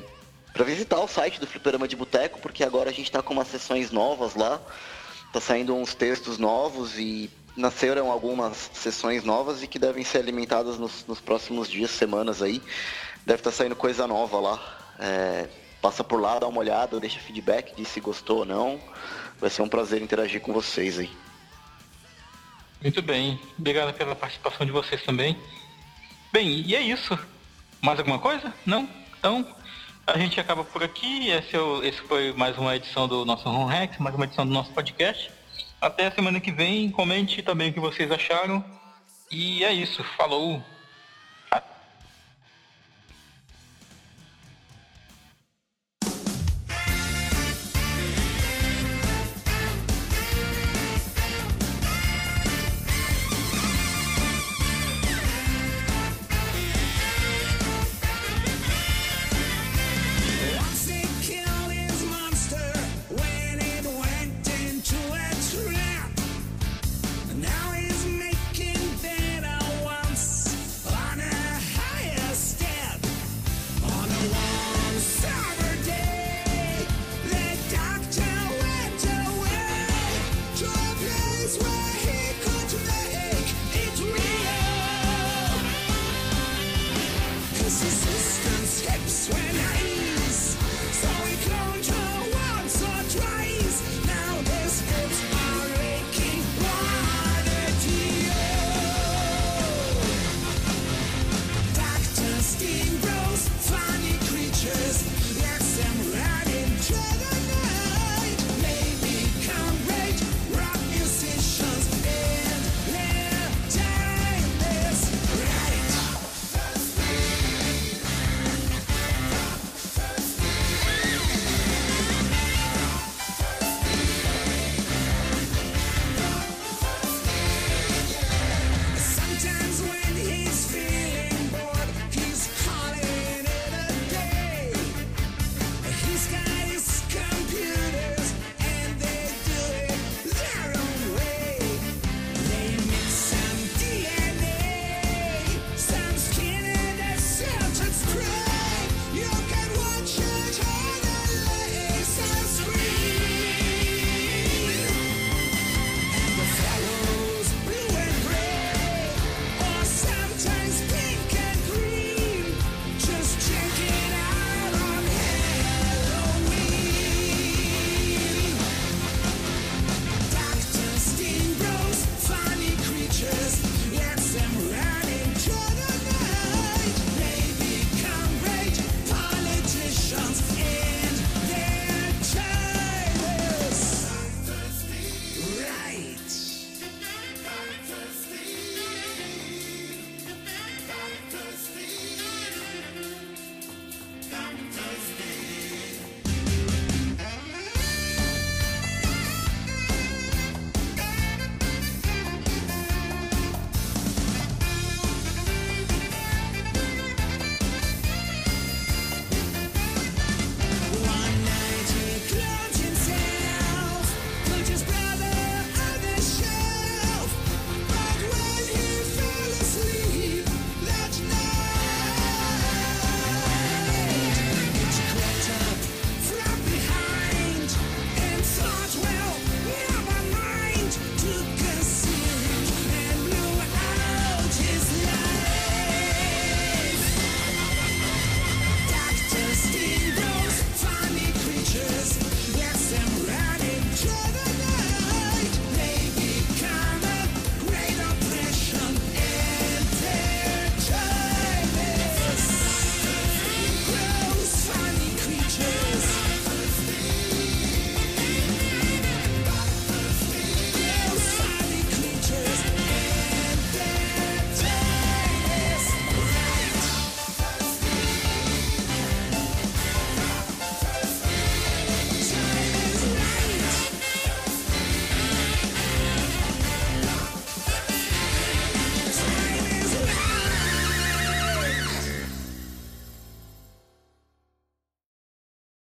S5: para visitar o site do Fliperama de Boteco, porque agora a gente está com umas sessões novas lá. Tá saindo uns textos novos e nasceram algumas sessões novas e que devem ser alimentadas nos, nos próximos dias, semanas aí. Deve estar saindo coisa nova lá. É, passa por lá, dá uma olhada, deixa feedback, diz se gostou ou não. Vai ser um prazer interagir com vocês aí.
S3: Muito bem. Obrigado pela participação de vocês também. Bem, e é isso. Mais alguma coisa? Não? Então, a gente acaba por aqui. Esse, é o- esse foi mais uma edição do nosso Home Hacks, mais uma edição do nosso podcast. Até a semana que vem. Comente também o que vocês acharam. E é isso. Falou!